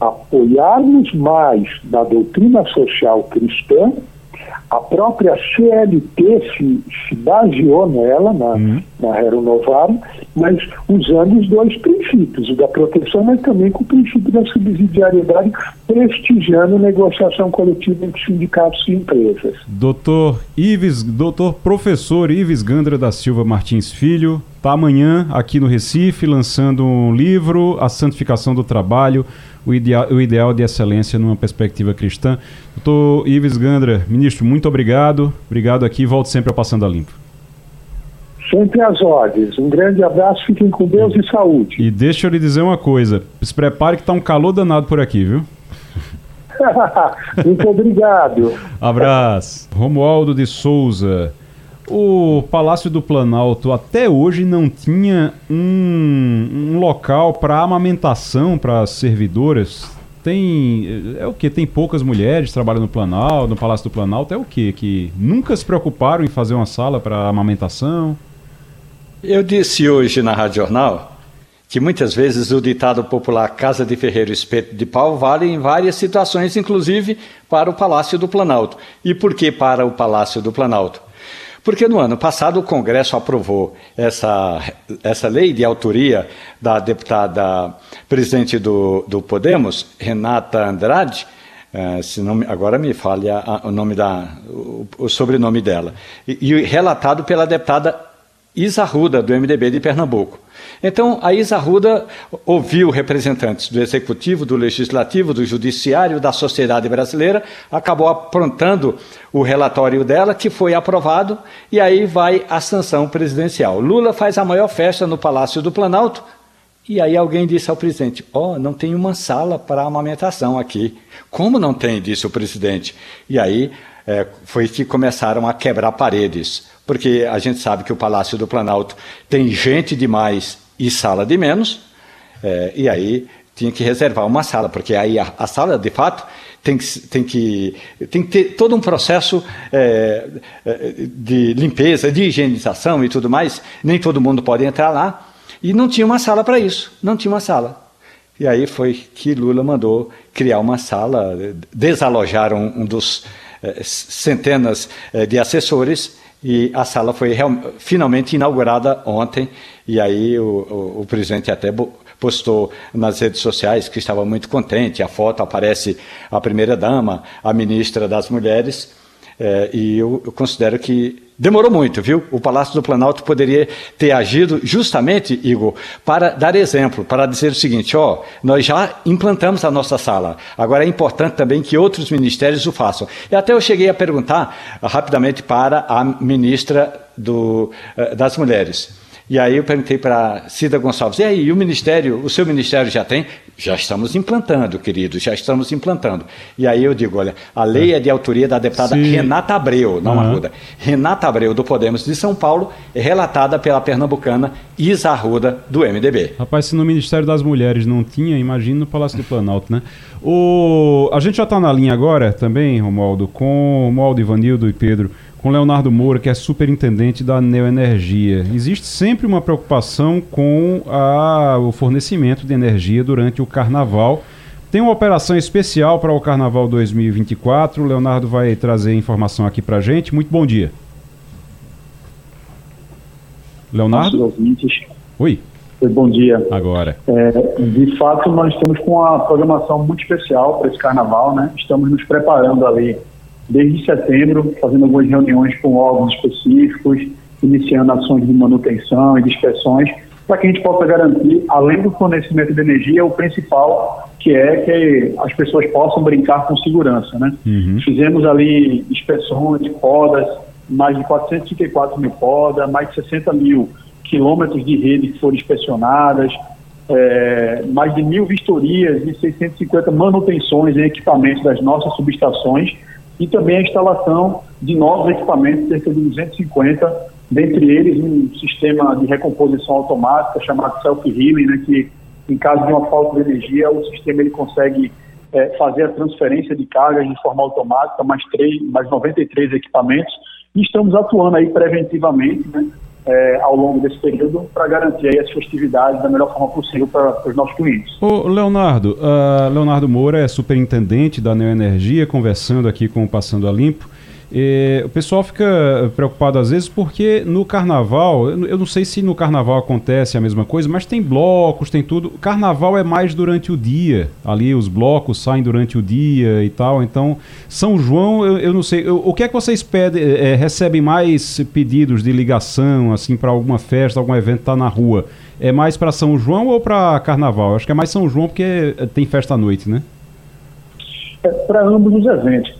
apoiarmos mais na doutrina social cristã a própria CLT se, se baseou nela, na, uhum. na Hero Novarum, mas usando os dois princípios, o da proteção, mas também com o princípio da subsidiariedade, prestigiando negociação coletiva entre sindicatos e empresas. Doutor Ives, doutor professor Ives Gandra da Silva Martins Filho, está amanhã aqui no Recife lançando um livro, A Santificação do Trabalho, o ideal, o ideal de excelência numa perspectiva cristã. Doutor Ives Gandra, ministro, muito obrigado. Obrigado aqui. Volte sempre a Passando a Limpo. Sempre às ordens. Um grande abraço, fiquem com Deus e, e saúde. E deixa eu lhe dizer uma coisa: se prepare que está um calor danado por aqui, viu? muito obrigado. Abraço. Romualdo de Souza. O Palácio do Planalto até hoje não tinha um, um local para amamentação para servidoras. Tem é o que tem poucas mulheres trabalhando no Planalto, no Palácio do Planalto é o que que nunca se preocuparam em fazer uma sala para amamentação. Eu disse hoje na Rádio Jornal que muitas vezes o ditado popular Casa de Ferreiro Espeto de Pau vale em várias situações, inclusive para o Palácio do Planalto. E por que para o Palácio do Planalto? Porque no ano passado o Congresso aprovou essa, essa lei de autoria da deputada presidente do, do Podemos, Renata Andrade, Uh, não, agora me falha o nome da, o, o sobrenome dela, e, e, relatado pela deputada Isa Ruda, do MDB de Pernambuco. Então, a Isa Ruda ouviu representantes do Executivo, do Legislativo, do Judiciário, da sociedade brasileira, acabou aprontando o relatório dela, que foi aprovado, e aí vai a sanção presidencial. Lula faz a maior festa no Palácio do Planalto, e aí alguém disse ao presidente: Ó, oh, não tem uma sala para amamentação aqui. Como não tem? disse o presidente. E aí é, foi que começaram a quebrar paredes, porque a gente sabe que o Palácio do Planalto tem gente demais e sala de menos, é, e aí tinha que reservar uma sala, porque aí a, a sala, de fato, tem que, tem que, tem que ter todo um processo é, de limpeza, de higienização e tudo mais. Nem todo mundo pode entrar lá. E não tinha uma sala para isso, não tinha uma sala. E aí foi que Lula mandou criar uma sala, desalojaram um, um dos é, centenas é, de assessores e a sala foi real, finalmente inaugurada ontem. E aí o, o, o presidente até postou nas redes sociais que estava muito contente. A foto aparece a primeira-dama, a ministra das Mulheres, é, e eu, eu, considero que demorou muito, viu? O Palácio do Planalto poderia ter agido justamente, Igor, para dar exemplo, para dizer o seguinte: ó, nós já implantamos a nossa sala, agora é importante também que outros ministérios o façam. E até eu cheguei a perguntar rapidamente para a ministra do, eh, das Mulheres. E aí eu perguntei para Cida Gonçalves, e aí, o Ministério, o seu Ministério já tem? Já estamos implantando, querido, já estamos implantando. E aí eu digo, olha, a lei é de autoria da deputada Sim. Renata Abreu, não uhum. Arruda. Renata Abreu, do Podemos de São Paulo, é relatada pela pernambucana Isa Arruda, do MDB. Rapaz, se no Ministério das Mulheres não tinha, imagina no Palácio do Planalto, né? O... A gente já está na linha agora também, Romualdo, com Romualdo, Ivanildo e Pedro com Leonardo Moura, que é superintendente da Neoenergia. Existe sempre uma preocupação com a, o fornecimento de energia durante o carnaval. Tem uma operação especial para o Carnaval 2024. O Leonardo vai trazer informação aqui para a gente. Muito bom dia. Leonardo? Oi. Oi. Bom dia. Agora. É, de fato, nós estamos com uma programação muito especial para esse carnaval, né? Estamos nos preparando ali desde setembro, fazendo algumas reuniões com órgãos específicos, iniciando ações de manutenção e de inspeções, para que a gente possa garantir, além do fornecimento de energia, o principal, que é que as pessoas possam brincar com segurança. Né? Uhum. Fizemos ali inspeções, podas, mais de 434 mil podas, mais de 60 mil quilômetros de rede que foram inspecionadas, é, mais de mil vistorias e 650 manutenções em equipamentos das nossas subestações, e também a instalação de novos equipamentos, cerca de 250, dentre eles um sistema de recomposição automática chamado self-healing, né, que em caso de uma falta de energia, o sistema ele consegue é, fazer a transferência de cargas de forma automática, mais, três, mais 93 equipamentos, e estamos atuando aí preventivamente, né, é, ao longo desse período para garantir as festividades da melhor forma possível para os nossos clientes. Ô, Leonardo, uh, Leonardo Moura é superintendente da Neoenergia, conversando aqui com o Passando a Limpo. E o pessoal fica preocupado às vezes porque no carnaval, eu não sei se no carnaval acontece a mesma coisa, mas tem blocos, tem tudo. O carnaval é mais durante o dia, ali os blocos saem durante o dia e tal. Então, São João, eu, eu não sei. Eu, o que é que vocês pedem? É, recebem mais pedidos de ligação, assim, para alguma festa, algum evento tá na rua? É mais para São João ou para carnaval? Eu acho que é mais São João porque tem festa à noite, né? É, para ambos os eventos.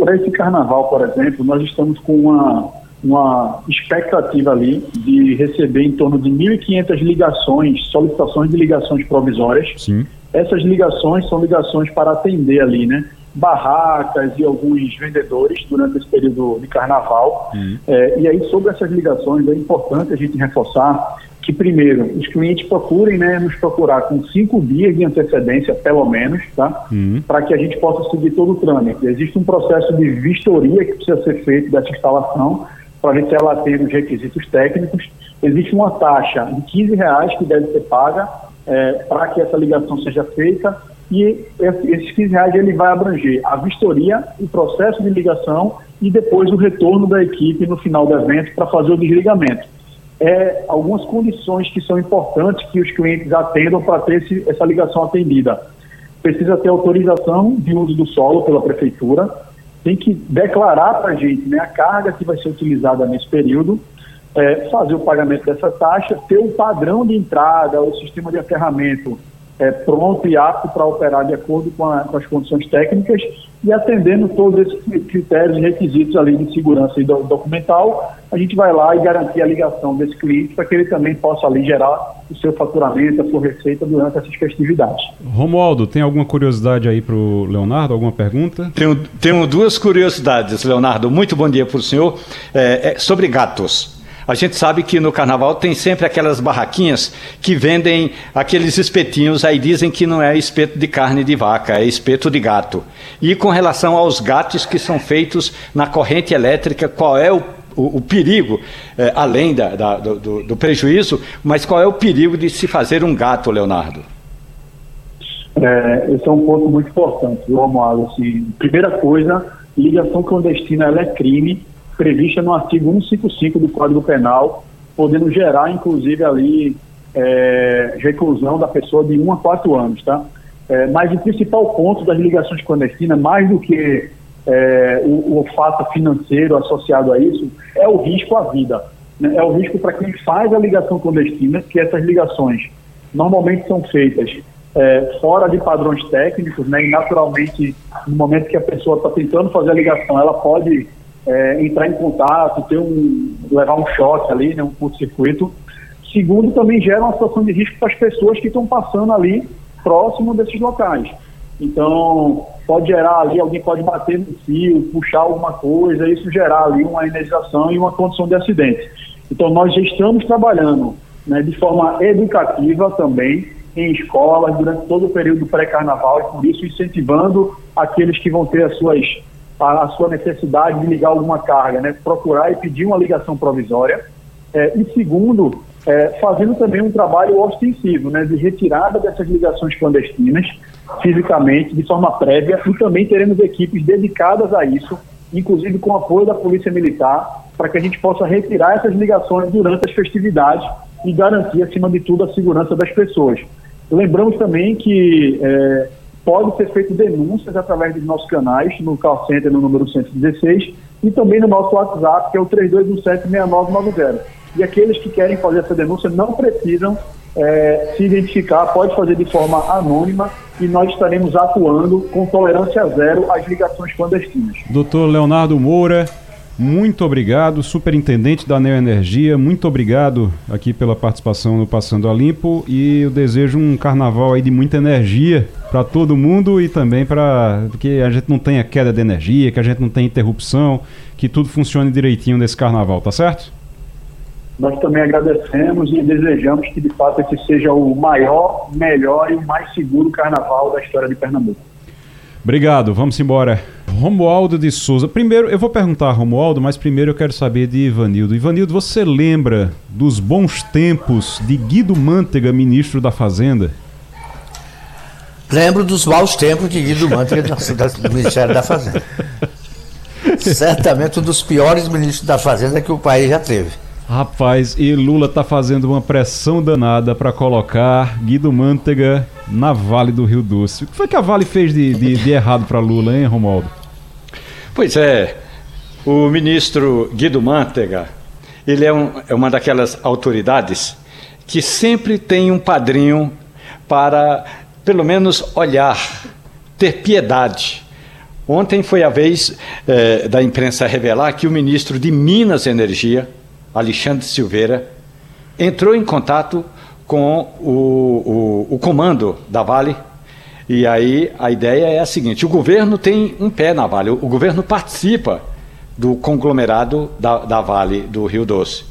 Para é. esse carnaval, por exemplo, nós estamos com uma, uma expectativa ali de receber em torno de 1.500 ligações, solicitações de ligações provisórias. Sim. Essas ligações são ligações para atender ali, né? Barracas e alguns vendedores durante esse período de carnaval. Uhum. É, e aí, sobre essas ligações, é importante a gente reforçar que primeiro os clientes procurem né, nos procurar com cinco dias de antecedência, pelo menos, tá? Uhum. Para que a gente possa seguir todo o trâmite. Existe um processo de vistoria que precisa ser feito dessa instalação para ver se ela tem os requisitos técnicos. Existe uma taxa de 15 reais que deve ser paga é, para que essa ligação seja feita e esses 15 reais ele vai abranger a vistoria, o processo de ligação e depois o retorno da equipe no final do evento para fazer o desligamento é, algumas condições que são importantes que os clientes atendam para ter esse, essa ligação atendida. Precisa ter autorização de uso do solo pela prefeitura, tem que declarar para a gente né, a carga que vai ser utilizada nesse período, é, fazer o pagamento dessa taxa, ter o padrão de entrada, o sistema de aterramento é, pronto e apto para operar de acordo com, a, com, as condições técnicas e atendendo todos esses critérios e requisitos ali de segurança e do, documental, a gente vai lá e garantir a ligação desse cliente para que ele também possa ali gerar o seu faturamento, a sua receita durante essas festividades. Romualdo, tem alguma curiosidade aí para o Leonardo? Alguma pergunta? Tenho, tenho duas curiosidades, Leonardo. Muito bom dia para o senhor. É, é, sobre gatos. A gente sabe que no carnaval tem sempre aquelas barraquinhas que vendem aqueles espetinhos, aí dizem que não é espeto de carne de vaca, é espeto de gato. E com relação aos gatos que são feitos na corrente elétrica, qual é o o, o, perigo, é, além da, da, do, do, prejuízo, mas qual é o perigo de se fazer um gato, Leonardo? É, esse é um ponto muito importante, Romualdo. Assim, primeira coisa, ligação clandestina é crime, prevista no artigo 155 do Código Penal, podendo gerar, inclusive, ali é, reclusão da pessoa de 1 a 4 anos, tá? É, mas o principal ponto das ligações clandestinas, mais do que é, o, o, fato financeiro associado a isso, é o risco à vida. Né? É o risco para quem faz a ligação clandestina, que essas ligações normalmente são feitas é, fora de padrões técnicos, né? e naturalmente, no momento que a pessoa está tentando fazer a ligação, ela pode é, entrar em contato, ter um, levar um choque ali, né? um curto-circuito. Segundo, também gera uma situação de risco para as pessoas que estão passando ali próximo desses locais. Então, pode gerar ali, alguém pode bater no fio, puxar alguma coisa, isso gerar ali uma energização e uma condição de acidente. Então, nós já estamos trabalhando né, de forma educativa também em escolas durante todo o período pré-carnaval e por isso incentivando aqueles que vão ter as suas, a, a, sua necessidade de ligar alguma carga, né, procurar e pedir uma ligação provisória. É, e segundo, é, fazendo também um trabalho ostensivo, né, de retirada dessas ligações clandestinas fisicamente, de forma prévia, e também teremos equipes dedicadas a isso, inclusive com apoio da Polícia Militar, para que a gente possa retirar essas ligações durante as festividades e garantir, acima de tudo, a segurança das pessoas. Lembramos também que é, pode ser feito denúncias através dos nossos canais, no call center no número 116 e também no nosso WhatsApp, que é o 32176990. E aqueles que querem fazer essa denúncia não precisam é, se identificar, pode fazer de forma anônima e nós estaremos atuando com tolerância zero às ligações clandestinas. Doutor Leonardo Moura, muito obrigado, superintendente da Neoenergia, muito obrigado aqui pela participação no Passando a Limpo e eu desejo um carnaval aí de muita energia para todo mundo e também para que a gente não tenha queda de energia, que a gente não tenha interrupção, que tudo funcione direitinho nesse carnaval, tá certo? Nós também agradecemos e desejamos que de fato esse seja o maior, melhor e mais seguro carnaval da história de Pernambuco. Obrigado, vamos embora. Romualdo de Souza. Primeiro, eu vou perguntar a Romualdo, mas primeiro eu quero saber de Ivanildo. Ivanildo, você lembra dos bons tempos de Guido Mantega, ministro da Fazenda? Lembro dos maus tempos de Guido Mantega do Ministério da Fazenda. Certamente um dos piores ministros da Fazenda que o país já teve. Rapaz, e Lula tá fazendo uma pressão danada para colocar Guido Mantega na Vale do Rio Doce. O que foi que a Vale fez de, de, de errado para Lula, hein, Romualdo? Pois é, o ministro Guido Mantega, ele é, um, é uma daquelas autoridades que sempre tem um padrinho para, pelo menos, olhar, ter piedade. Ontem foi a vez eh, da imprensa revelar que o ministro de Minas e Energia, Alexandre Silveira, entrou em contato com o, o, o, comando da Vale. E aí a ideia é a seguinte: o governo tem um pé na Vale, o, o governo participa do conglomerado da, da, Vale do Rio Doce.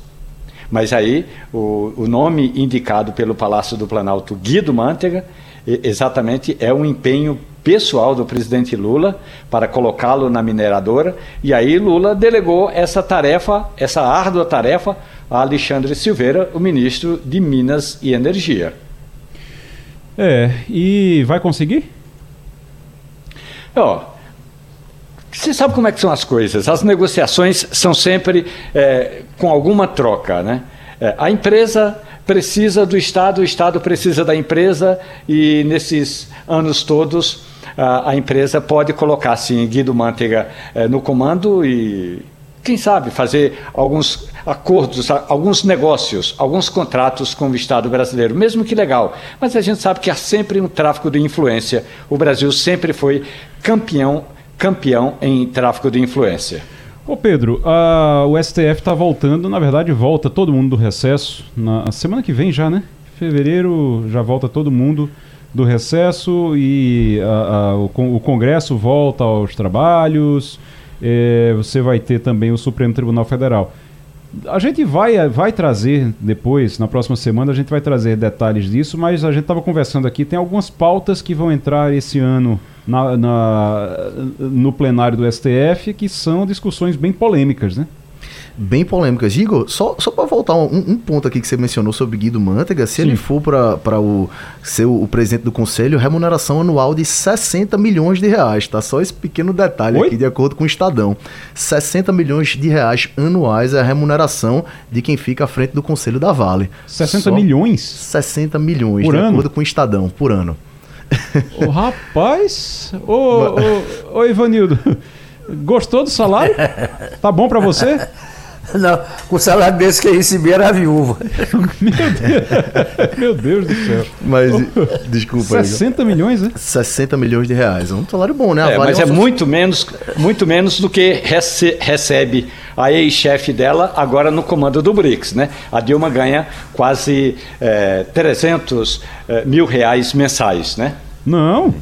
Mas aí o, o nome indicado pelo Palácio do Planalto, Guido Mantega, exatamente é um empenho pessoal do presidente Lula para colocá-lo na mineradora, e aí Lula delegou essa tarefa, essa árdua tarefa, a Alexandre Silveira, o ministro de Minas e Energia. É, e vai conseguir? Ó, você sabe como é que são as coisas? As negociações são sempre é, com alguma troca, né? É, a empresa precisa do Estado, o Estado precisa da empresa e nesses anos todos a, a empresa pode colocar sim Guido Mantega eh, no comando e quem sabe fazer alguns acordos, alguns negócios, alguns contratos com o Estado brasileiro, mesmo que legal. Mas a gente sabe que há sempre um tráfico de influência. O Brasil sempre foi campeão, campeão em tráfico de influência. Ô Pedro, a, o STF está voltando, na verdade volta todo mundo do recesso na semana que vem já, né? Fevereiro já volta todo mundo do recesso e a, a, o, o, Congresso volta aos trabalhos. É, você vai ter também o Supremo Tribunal Federal. A gente vai, vai trazer depois, na próxima semana, a gente vai trazer detalhes disso, mas a gente estava conversando aqui, tem algumas pautas que vão entrar esse ano na, na, no plenário do STF que são discussões bem polêmicas, né? Bem polêmicas. Igor, só, só para voltar um, um, ponto aqui que você mencionou sobre Guido Mantega, se Sim. ele for para o, ser o, o, presidente do conselho, remuneração anual de 60 milhões de reais, tá? Só esse pequeno detalhe Oi? aqui, de acordo com o Estadão. 60 milhões de reais anuais é a remuneração de quem fica à frente do conselho da Vale. 60 só milhões? 60 milhões, por de ano? acordo com o Estadão, por ano. Ô, rapaz! Ô, ô, ô, Ivanildo, gostou do salário? Tá bom para você? Não, com o salário desse que eu recebi era viúva. Meu Deus, Meu Deus do céu. Mas, desculpa 60 aí. milhões, né? 60 milhões de reais. É um salário bom, né? É, mas é, é muito menos, muito menos do que rece recebe a ex-chefe dela agora no comando do BRICS, né? A Dilma ganha quase é, 300 é, mil reais mensais, né? Não,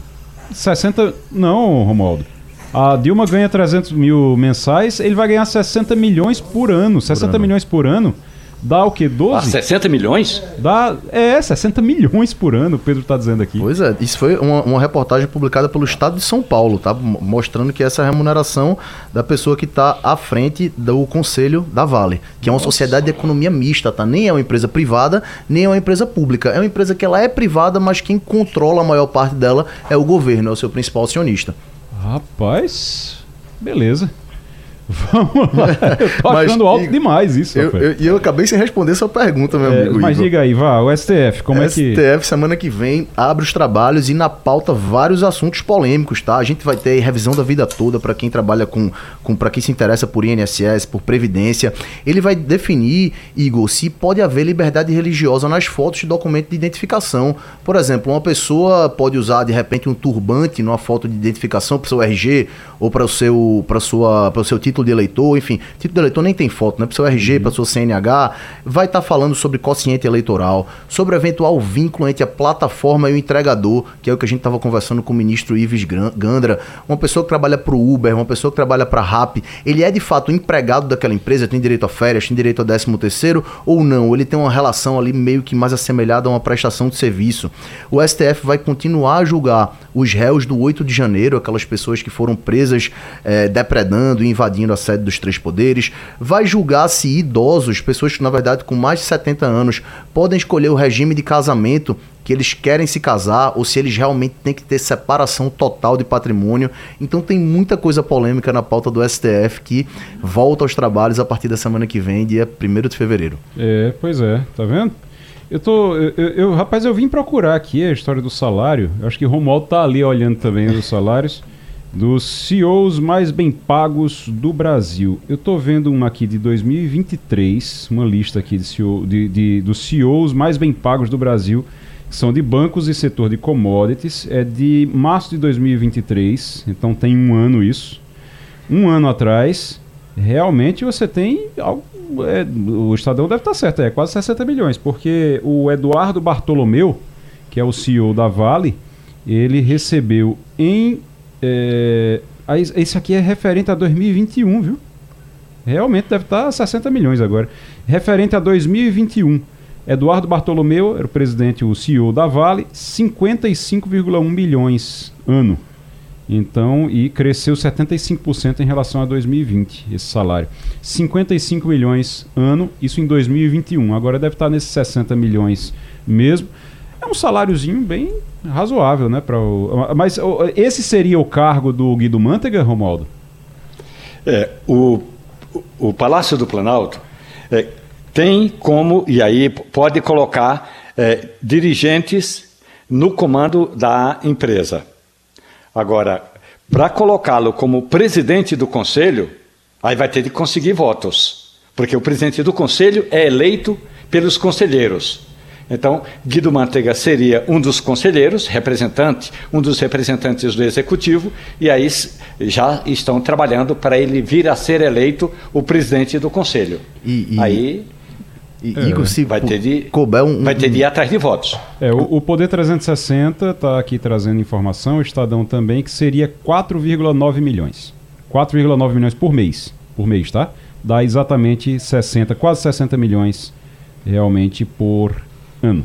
60... Não, Romualdo. A Dilma ganha 300 mil mensais, ele vai ganhar 60 milhões por ano. 60 por ano. milhões por ano dá o quê? 12? Ah, 60 milhões? Dá, é, 60 milhões por ano, o Pedro está dizendo aqui. Pois é, isso foi uma, uma, reportagem publicada pelo Estado de São Paulo, tá? Mostrando que essa é a remuneração da pessoa que está à frente do Conselho da Vale, que é uma Nossa. sociedade de economia mista, tá? Nem é uma empresa privada, nem é uma empresa pública. É uma empresa que ela é privada, mas quem controla a maior parte dela é o governo, é o seu principal acionista. Rapaz, beleza. Vamos lá. Eu tô achando alto demais isso. E eu, eu, eu, acabei sem responder sua pergunta, meu é, amigo. Mas Igor. diga aí, vá, o STF, como STF, é que. STF, semana que vem, abre os trabalhos e na pauta vários assuntos polêmicos, tá? A gente vai ter revisão da vida toda para quem trabalha com. com para quem se interessa por INSS, por Previdência. Ele vai definir, Igor, se pode haver liberdade religiosa nas fotos de documento de identificação. Por exemplo, uma pessoa pode usar de repente um turbante numa foto de identificação para o seu RG ou para o seu, sua, o seu título título de eleitor, enfim, título de eleitor nem tem foto, né? Para seu RG, uhum. para sua CNH, vai estar tá falando sobre quociente eleitoral, sobre eventual vínculo entre a plataforma e o entregador, que é o que a gente estava conversando com o ministro Ives Gandra, uma pessoa que trabalha para o Uber, uma pessoa que trabalha para a RAP, ele é de fato empregado daquela empresa, tem direito a férias, tem direito a 13 terceiro ou não? Ele tem uma relação ali meio que mais assemelhada a uma prestação de serviço. O STF vai continuar a julgar os réus do 8 de janeiro, aquelas pessoas que foram presas é, depredando e invadindo a sede dos três poderes, vai julgar se idosos, pessoas que na verdade com mais de 70 anos, podem escolher o regime de casamento que eles querem se casar ou se eles realmente têm que ter separação total de patrimônio. Então tem muita coisa polêmica na pauta do STF que volta aos trabalhos a partir da semana que vem, dia 1 de fevereiro. É, pois é, tá vendo? Eu tô. Eu, eu, rapaz, eu vim procurar aqui a história do salário. Eu acho que o Romualdo tá ali olhando também os salários dos CEOs mais bem pagos do Brasil. Eu estou vendo uma aqui de 2023, uma lista aqui de, CEO, de, de, dos CEOs mais bem pagos do Brasil, que são de bancos e setor de commodities. É de março de 2023, então tem um ano isso. Um ano atrás, realmente você tem algo. É, o Estadão deve estar certo, é quase 60 milhões, porque o Eduardo Bartolomeu, que é o CEO da Vale, ele recebeu em é, isso aqui é referente a 2021, viu? Realmente deve estar 60 milhões agora. Referente a 2021. Eduardo Bartolomeu era o presidente, o CEO da Vale, 55,1 milhões ano. Então, e cresceu 75% em relação a 2020, esse salário. 55 milhões ano, isso em 2021. Agora deve estar nesses 60 milhões mesmo. É um saláriozinho bem razoável, né? Pra o, mas esse seria o cargo do Guido Mantega, Romualdo? É, o, o Palácio do Planalto é, tem como, e aí pode colocar é, dirigentes no comando da empresa. Agora, para colocá-lo como presidente do conselho, aí vai ter de conseguir votos, porque o presidente do conselho é eleito pelos conselheiros. Então, Guido Mantega seria um dos conselheiros, representante, um dos representantes do executivo, e aí já estão trabalhando para ele vir a ser eleito o presidente do conselho. E, e... Aí e, é. Igor, se vai ter de, couber um, vai ter de ir atrás de votos. É, o, o Poder 360 está aqui trazendo informação, o Estadão também, que seria 4,9 milhões. 4,9 milhões por mês. Por mês, tá? dá exatamente 60, quase 60 milhões realmente por ano.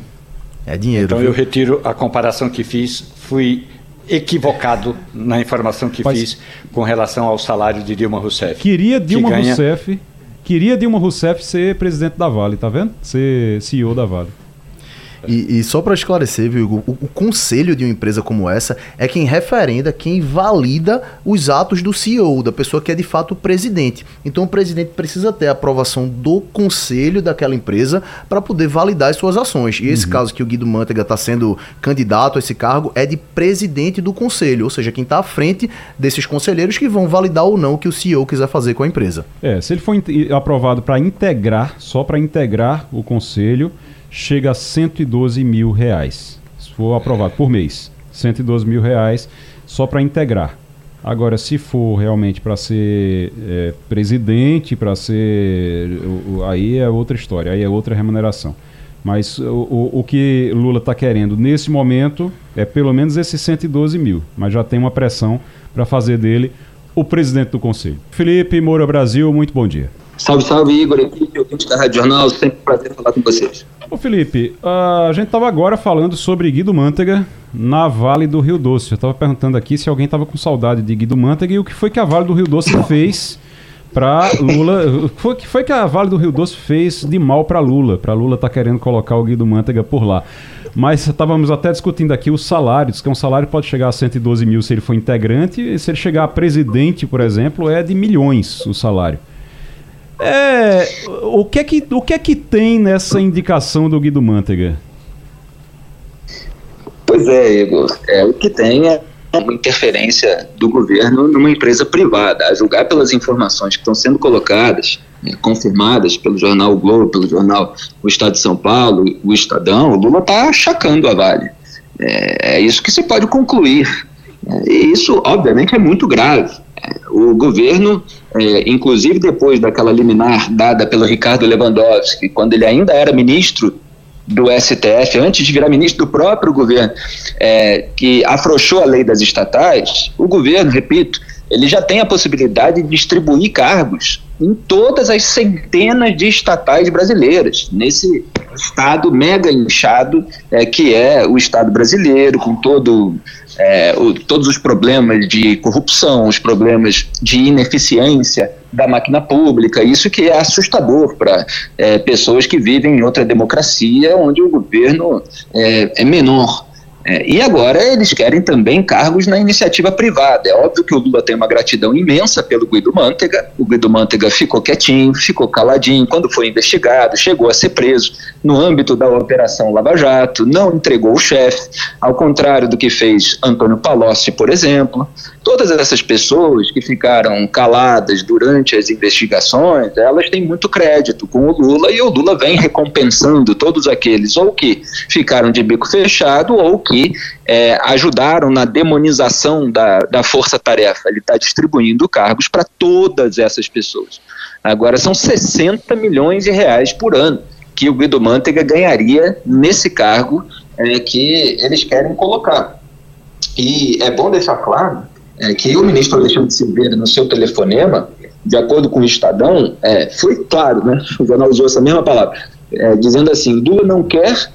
É dinheiro. Então viu? eu retiro a comparação que fiz, fui equivocado na informação que Mas- fiz com relação ao salário de Dilma Rousseff. Queria Dilma ganha- Rousseff, queria Dilma Rousseff ser presidente da Vale, tá vendo? Ser CEO da Vale. E, e só para esclarecer, viu, o, o conselho de uma empresa como essa é quem referenda, quem valida os atos do CEO, da pessoa que é de fato o presidente. Então o presidente precisa ter a aprovação do conselho daquela empresa para poder validar as suas ações. E esse caso que o Guido Mantega está sendo candidato a esse cargo é de presidente do conselho, ou seja, quem está à frente desses conselheiros que vão validar ou não o que o CEO quiser fazer com a empresa. É, se ele for aprovado para integrar, só para integrar o conselho, chega a 112 mil reais. Se for aprovado por mês, 112 mil reais só para integrar. Agora, se for realmente para ser é, presidente, para ser. aí é outra história, aí é outra remuneração. Mas o, o, que Lula está querendo nesse momento é pelo menos esses 112 mil, mas já tem uma pressão para fazer dele o presidente do conselho. Felipe Moura Brasil, muito bom dia. Salve, salve, Igor, equipe, ouvinte da Rádio Jornal, sempre um prazer falar com vocês. Ô Felipe, a gente estava agora falando sobre Guido Mantega na Vale do Rio Doce. Eu estava perguntando aqui se alguém estava com saudade de Guido Mantega e o que foi que a Vale do Rio Doce fez para Lula. O que foi- que a Vale do Rio Doce fez de mal para Lula? Para Lula tá querendo colocar o Guido Mantega por lá. Mas estávamos até discutindo aqui os salários, que um salário pode chegar a 112 mil se ele for integrante, e se ele chegar a presidente, por exemplo, é de milhões o salário. É, o que é que, o que é que tem nessa indicação do Guido Mantega? Pois é, Igor, é, o que tem é uma interferência do governo numa empresa privada, a julgar pelas informações que estão sendo colocadas, né, confirmadas pelo jornal o Globo, pelo jornal O Estado de São Paulo, o Estadão, o Lula está achacando a Vale. É, é isso que se pode concluir. Isso, obviamente, é muito grave. O governo, é, inclusive depois daquela liminar dada pelo Ricardo Lewandowski, quando ele ainda era ministro do STF, antes de virar ministro do próprio governo, é, que afrouxou a lei das estatais, o governo, repito, ele já tem a possibilidade de distribuir cargos em todas as centenas de estatais brasileiras, nesse estado mega inchado é, que é o Estado brasileiro, com todo, é, o- todos os problemas de corrupção, os problemas de ineficiência da máquina pública, isso que é assustador para é, pessoas que vivem em outra democracia, onde o governo é, é menor. É, e agora eles querem também cargos na iniciativa privada. É óbvio que o Lula tem uma gratidão imensa pelo Guido Mantega. O Guido Mantega ficou quietinho, ficou caladinho quando foi investigado, chegou a ser preso no âmbito da Operação Lava Jato, não entregou o chefe, ao contrário do que fez Antônio Palocci, por exemplo. Todas essas pessoas que ficaram caladas durante as investigações, elas têm muito crédito com o Lula e o Lula vem recompensando todos aqueles ou que ficaram de bico fechado ou que é, ajudaram na demonização da, da força-tarefa. Ele está distribuindo cargos para todas essas pessoas. Agora, são 60 milhões de reais por ano que o Guido Mantega ganharia nesse cargo é, que eles querem colocar. E é bom deixar claro é, que o ministro Alexandre Silveira, no seu telefonema, de acordo com o Estadão, é, foi claro, né? O jornal usou essa mesma palavra, é, dizendo assim: Lula não quer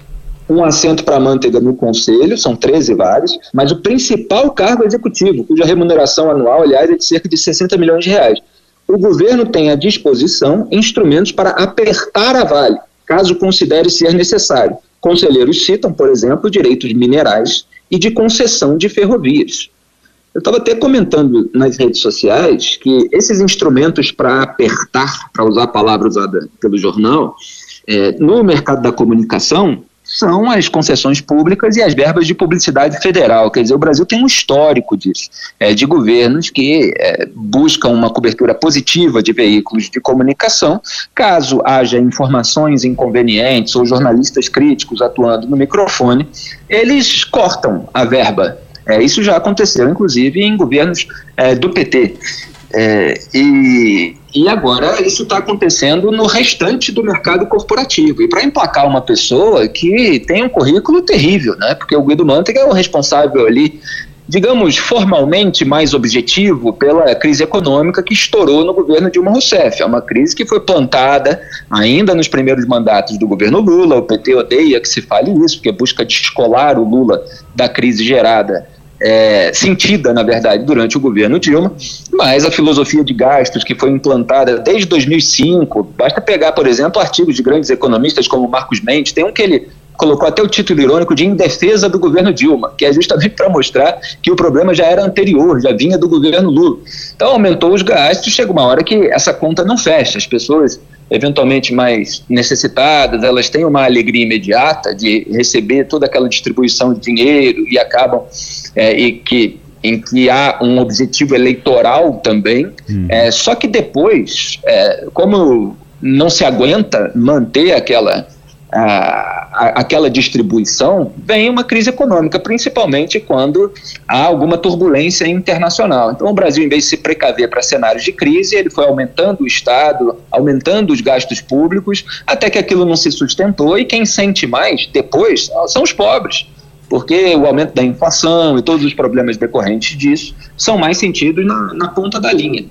um assento para manteiga no conselho, são 13 vários, mas o principal cargo executivo, cuja remuneração anual, aliás, é de cerca de 60 milhões de reais. O governo tem à disposição instrumentos para apertar a Vale, caso considere ser necessário. Conselheiros citam, por exemplo, direitos minerais e de concessão de ferrovias. Eu estava até comentando nas redes sociais que esses instrumentos para apertar, para usar a palavra usada pelo jornal, é, no mercado da comunicação, são as concessões públicas e as verbas de publicidade federal. Quer dizer, o Brasil tem um histórico disso, é, de governos que é, buscam uma cobertura positiva de veículos de comunicação, caso haja informações inconvenientes ou jornalistas críticos atuando no microfone, eles cortam a verba. É, isso já aconteceu, inclusive, em governos é, do PT. É, e, e agora isso está acontecendo no restante do mercado corporativo. E para emplacar uma pessoa que tem um currículo terrível, né? porque o Guido Mantega é o responsável ali digamos, formalmente mais objetivo pela crise econômica que estourou no governo Dilma Rousseff. É uma crise que foi plantada ainda nos primeiros mandatos do governo Lula. O PT odeia que se fale isso, porque busca descolar o Lula da crise gerada é, sentida, na verdade, durante o governo Dilma, mas a filosofia de gastos que foi implantada desde 2005, basta pegar, por exemplo, artigos de grandes economistas como Marcos Mendes, tem um que ele colocou até o título irônico de Em Defesa do Governo Dilma, que é justamente para mostrar que o problema já era anterior, já vinha do governo Lula. Então aumentou os gastos, chega uma hora que essa conta não fecha, as pessoas eventualmente mais necessitadas, elas têm uma alegria imediata de receber toda aquela distribuição de dinheiro e acabam é, e que em que há um objetivo eleitoral também, hum. é, só que depois, é, como não se aguenta manter aquela a, aquela distribuição, vem uma crise econômica, principalmente quando há alguma turbulência internacional. Então, o Brasil, em vez de se precaver para cenários de crise, ele foi aumentando o Estado, aumentando os gastos públicos, até que aquilo não se sustentou, e quem sente mais depois são os pobres porque o aumento da inflação e todos os problemas decorrentes disso são mais sentidos na, na ponta da linha.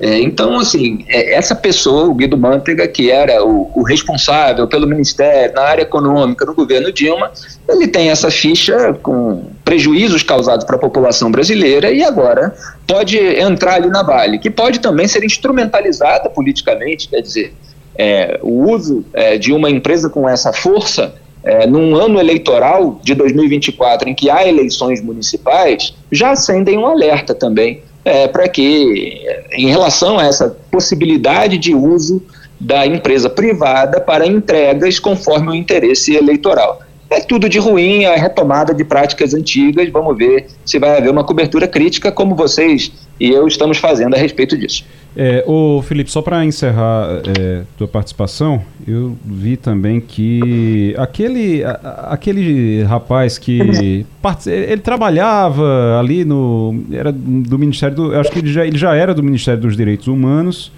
É, então, assim, é, essa pessoa, o Guido Mantega, que era o, o, responsável pelo Ministério, na área econômica, no governo Dilma, ele tem essa ficha com prejuízos causados para a população brasileira e agora pode entrar ali na Vale, que pode também ser instrumentalizada politicamente, quer dizer, é, o uso é, de uma empresa com essa força é, num ano eleitoral de 2024, em que há eleições municipais, já acendem um alerta também é, para que, em relação a essa possibilidade de uso da empresa privada para entregas conforme o interesse eleitoral. É tudo de ruim, a retomada de práticas antigas. Vamos ver se vai haver uma cobertura crítica, como vocês e eu estamos fazendo a respeito disso. É, ô Felipe, só para encerrar é, tua participação, eu vi também que aquele, a, aquele rapaz que ele trabalhava ali no era do Ministério do, acho que ele já, ele já era do Ministério dos Direitos Humanos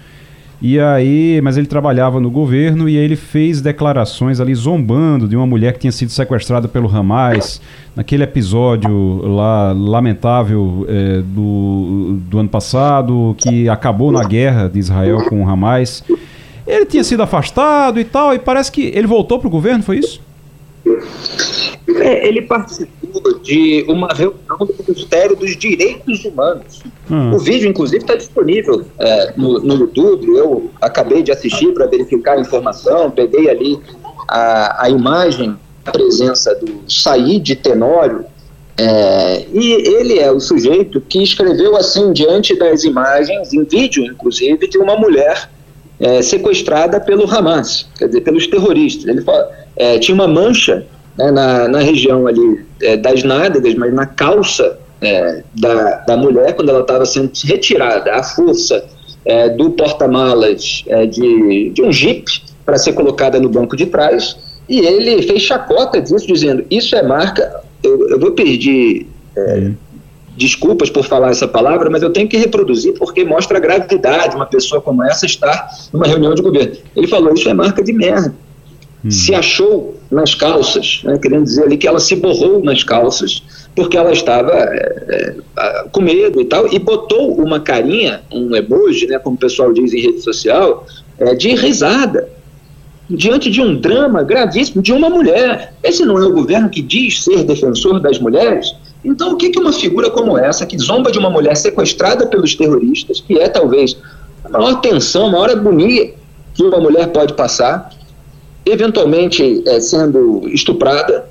e aí, mas ele trabalhava no governo e aí ele fez declarações ali zombando de uma mulher que tinha sido sequestrada pelo Hamas naquele episódio lá lamentável é, do, do ano passado que acabou na guerra de Israel com o Hamas. Ele tinha sido afastado e tal e parece que ele voltou para o governo, foi isso? É, ele participou de uma reunião do Ministério dos Direitos Humanos. Hum. O vídeo, inclusive, está disponível é, no, no, YouTube. Eu acabei de assistir para verificar a informação, peguei ali a, a imagem, a presença do Said Tenório, é, e ele é o sujeito que escreveu assim diante das imagens, em vídeo inclusive, de uma mulher é, sequestrada pelo Hamas, quer dizer, pelos terroristas. Ele fala, é, tinha uma mancha né, na, na região ali é, das nádegas, mas na calça é, da, da mulher, quando ela estava sendo retirada à força é, do porta-malas é, de, de um jipe para ser colocada no banco de trás, e ele fez chacota disso, dizendo: Isso é marca. Eu, eu vou pedir é, desculpas por falar essa palavra, mas eu tenho que reproduzir porque mostra a gravidade uma pessoa como essa estar numa reunião de governo. Ele falou: Isso é marca de merda hum. se achou nas calças, né, querendo dizer ali que ela se borrou nas calças, porque ela estava é, é, com medo e tal, e botou uma carinha, um emoji, né, como o pessoal diz em rede social, é, de risada, diante de um drama gravíssimo de uma mulher. Esse não é o governo que diz ser defensor das mulheres? Então, o que, que uma figura como essa, que zomba de uma mulher sequestrada pelos terroristas, que é talvez a maior tensão, a maior agonia que uma mulher pode passar, eventualmente é, sendo estuprada,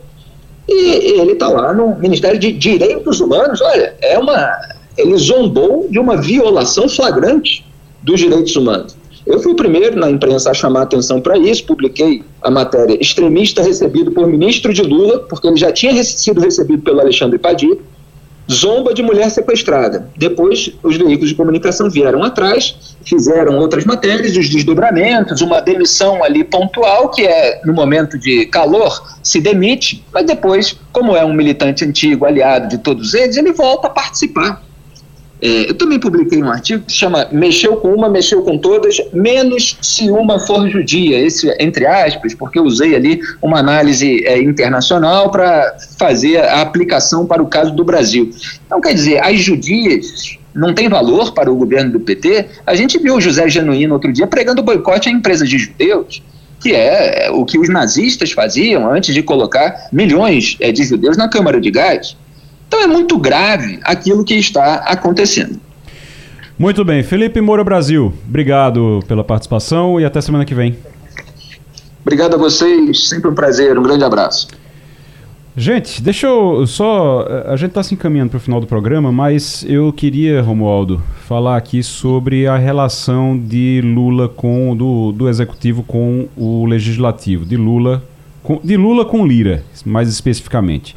e ele está lá no Ministério de Direitos Humanos. Olha, é uma. Ele zombou de uma violação flagrante dos direitos humanos. Eu fui o primeiro na imprensa a chamar atenção para isso, publiquei a matéria extremista recebido por ministro de Lula, porque ele já tinha sido recebido pelo Alexandre Padilha, zomba de mulher sequestrada. Depois, os veículos de comunicação vieram atrás, fizeram outras matérias, os desdobramentos, uma demissão ali pontual, que é no momento de calor, se demite, mas depois, como é um militante antigo, aliado de todos eles, ele volta a participar. É, eu também publiquei um artigo que se chama Mexeu com uma, mexeu com todas, menos se uma for judia. Esse, entre aspas, porque eu usei ali uma análise é, internacional para fazer a aplicação para o caso do Brasil. Então, quer dizer, as judias não têm valor para o governo do PT. A gente viu o José Genuíno outro dia pregando boicote a empresas de judeus que é o que os nazistas faziam antes de colocar milhões é, de judeus na Câmara de Gás. Então é muito grave aquilo que está acontecendo. Muito bem. Felipe Moura Brasil, obrigado pela participação e até semana que vem. Obrigado a vocês, sempre um prazer, um grande abraço. Gente, deixa eu só. A gente está se encaminhando para o final do programa, mas eu queria, Romualdo, falar aqui sobre a relação de Lula com. do, do executivo com o legislativo. De Lula com, de Lula com Lira, mais especificamente.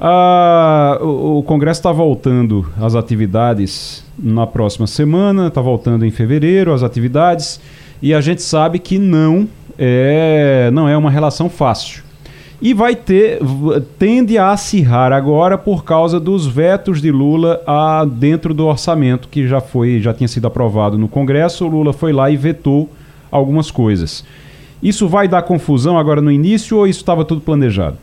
Ah, o, Congresso está voltando às atividades na próxima semana, está voltando em fevereiro as atividades, e a gente sabe que não é, não é uma relação fácil. E vai ter, tende a acirrar agora por causa dos vetos de Lula a, dentro do orçamento que já foi, já tinha sido aprovado no Congresso. O Lula foi lá e vetou algumas coisas. Isso vai dar confusão agora no início ou isso estava tudo planejado?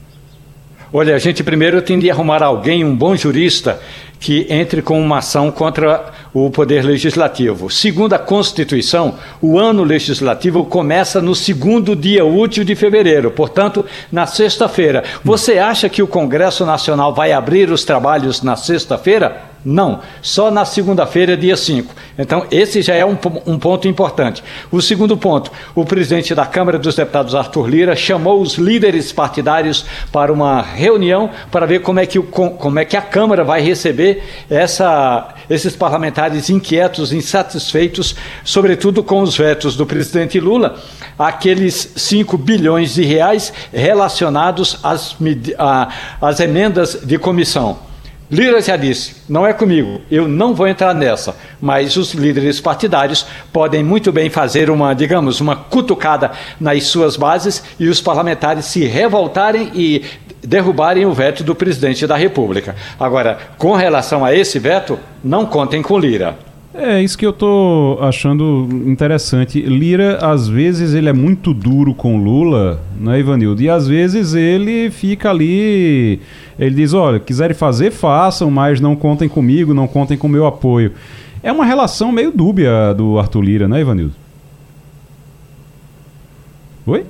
Olha, a gente primeiro tem de arrumar alguém, um bom jurista, que entre com uma ação contra o Poder Legislativo. Segundo a Constituição, o ano legislativo começa no segundo dia útil de fevereiro, portanto, na sexta-feira. Você acha que o Congresso Nacional vai abrir os trabalhos na sexta-feira? Não, só na segunda-feira, dia 5. Então, esse já é um, um, ponto importante. O segundo ponto: o presidente da Câmara dos Deputados, Arthur Lira, chamou os líderes partidários para uma reunião para ver como é que, o, como é que a Câmara vai receber essa, esses parlamentares inquietos, insatisfeitos, sobretudo com os vetos do presidente Lula, aqueles 5 bilhões de reais relacionados às, às emendas de comissão. Lira já disse: não é comigo, eu não vou entrar nessa. Mas os líderes partidários podem muito bem fazer uma, digamos, uma cutucada nas suas bases e os parlamentares se revoltarem e derrubarem o veto do presidente da República. Agora, com relação a esse veto, não contem com Lira. É isso que eu tô achando interessante. Lira, às vezes, ele é muito duro com Lula, né, Ivanildo? E às vezes ele fica ali. Ele diz: olha, quiserem fazer, façam, mas não contem comigo, não contem com o meu apoio. É uma relação meio dúbia do Arthur Lira, né, Ivanildo? Oi?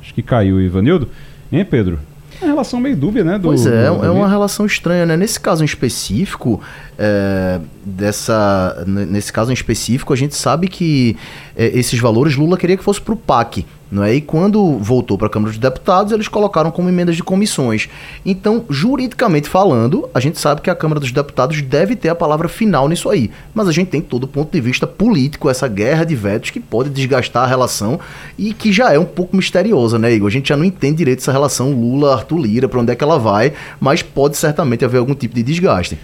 Acho que caiu Ivanildo. Hein, Pedro? É uma relação meio dúbia, né? Do, pois é, do, é uma relação estranha, né? Nesse caso em específico, é, dessa, nesse caso em específico, a gente sabe que é, esses valores Lula queria que fosse para o PAC. Não é? E quando voltou para a Câmara dos Deputados, eles colocaram como emendas de comissões. Então, juridicamente falando, a gente sabe que a Câmara dos Deputados deve ter a palavra final nisso aí. Mas a gente tem todo o ponto de vista político, essa guerra de vetos que pode desgastar a relação e que já é um pouco misteriosa, né, Igor? A gente já não entende direito essa relação Lula-Arthur Lira, para onde é que ela vai, mas pode certamente haver algum tipo de desgaste.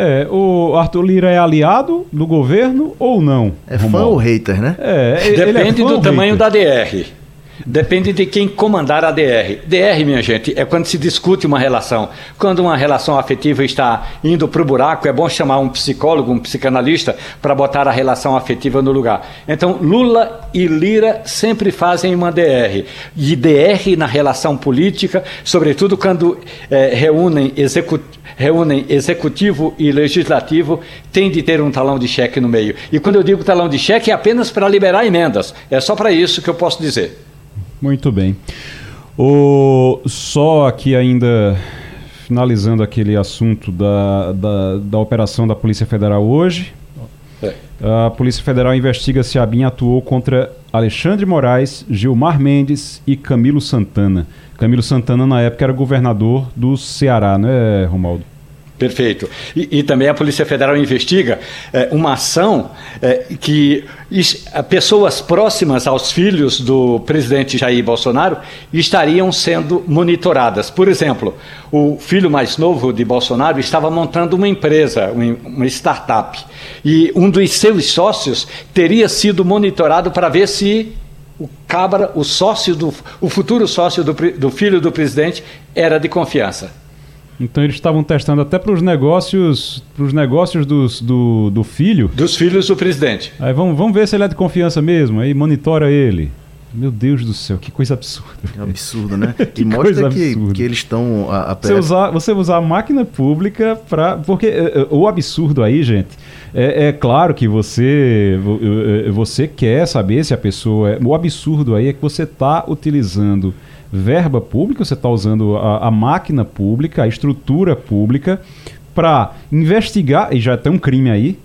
É, o Arthur Lira é aliado do governo ou não? É fã ou hater, né? É, Depende é do tamanho da DR. Depende de quem comandar a DR. DR, minha gente, é quando se discute uma relação. Quando uma relação afetiva está indo para o buraco, é bom chamar um psicólogo, um psicanalista, para botar a relação afetiva no lugar. Então, Lula e Lira sempre fazem uma DR. E DR na relação política, sobretudo quando é, reúnem, execu reúnem executivo e legislativo, tem de ter um talão de cheque no meio. E quando eu digo talão de cheque, é apenas para liberar emendas. É só para isso que eu posso dizer. Muito bem. O, só aqui ainda finalizando aquele assunto da, da, da operação da Polícia Federal hoje. É. A Polícia Federal investiga se a BIM atuou contra Alexandre Moraes, Gilmar Mendes e Camilo Santana. Camilo Santana, na época, era governador do Ceará, né, Romaldo? Perfeito. E, e, também a Polícia Federal investiga é, uma ação é, que pessoas próximas aos filhos do presidente Jair Bolsonaro estariam sendo monitoradas. Por exemplo, o filho mais novo de Bolsonaro estava montando uma empresa, uma startup, e um dos seus sócios teria sido monitorado para ver se o cabra, o sócio do, o futuro sócio do, do filho do presidente, era de confiança. Então eles estavam testando até para os negócios, pros negócios dos, do, do filho. Dos filhos do presidente. Aí vamos, vamos ver se ele é de confiança mesmo. Aí monitora ele. Meu Deus do céu, que coisa absurda. É absurdo, né? e mostra que, que eles estão. A, a você, usar, você usar a máquina pública para. Porque uh, o absurdo aí, gente, é, é, claro que você, você quer saber se a pessoa. É, o absurdo aí é que você está utilizando verba pública, você está usando a, a, máquina pública, a estrutura pública, para investigar, e já tem um crime aí,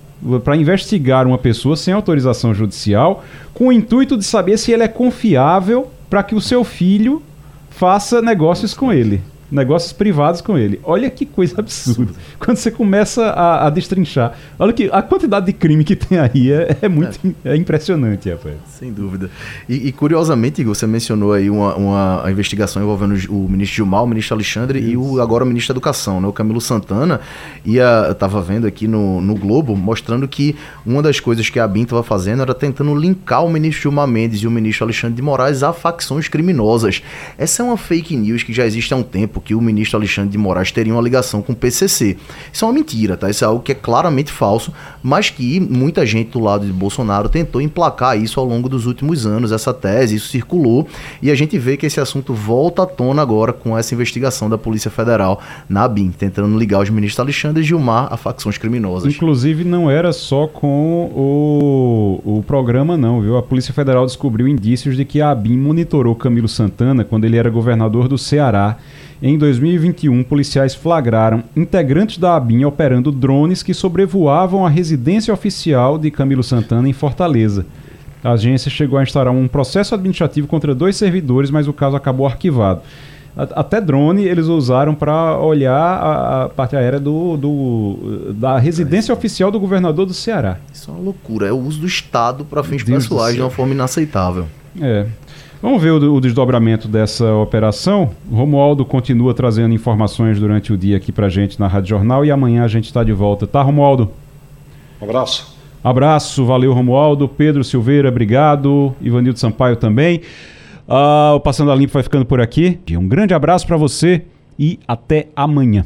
para investigar uma pessoa sem autorização judicial, com o intuito de saber se ele é confiável para que o seu filho faça negócios com ele negócios privados com ele. Olha que coisa absurda. Quando você começa a, a destrinchar. Olha que a quantidade de crime que tem aí é, é muito é. é impressionante, rapaz. Sem dúvida. E, e curiosamente, você mencionou aí uma, uma investigação envolvendo o ministro Gilmar, o ministro Alexandre Isso. e o agora o ministro da Educação, né, o Camilo Santana. E a, eu tava vendo aqui no, no Globo mostrando que uma das coisas que a BIM estava fazendo era tentando linkar o ministro Gilmar Mendes e o ministro Alexandre de Moraes a facções criminosas. Essa é uma fake news que já existe há um tempo que o ministro Alexandre de Moraes teria uma ligação com o PCC. Isso é uma mentira, tá? Isso é algo que é claramente falso, mas que muita gente do lado de Bolsonaro tentou emplacar isso ao longo dos últimos anos, essa tese, isso circulou, e a gente vê que esse assunto volta à tona agora com essa investigação da Polícia Federal na BIM, tentando ligar os ministros Alexandre e Gilmar a facções criminosas. Inclusive, não era só com o, o programa, não, viu? A Polícia Federal descobriu indícios de que a BIM monitorou Camilo Santana quando ele era governador do Ceará em 2021, policiais flagraram integrantes da ABIN operando drones que sobrevoavam a residência oficial de Camilo Santana em Fortaleza. A agência chegou a instaurar um processo administrativo contra dois servidores, mas o caso acabou arquivado. Até drone eles usaram para olhar a, a, parte aérea do, do, da residência oficial do governador do Ceará. Isso é uma loucura. É o uso do Estado para fins Deus pessoais de uma forma inaceitável. É. Vamos ver o, o, desdobramento dessa operação. O Romualdo continua trazendo informações durante o dia aqui pra gente na Rádio Jornal e amanhã a gente está de volta, tá, Romualdo? Um abraço. Abraço, valeu, Romualdo. Pedro Silveira, obrigado. Ivanildo Sampaio também. Ah, o Passando a Limpo vai ficando por aqui. Um grande abraço para você e até amanhã.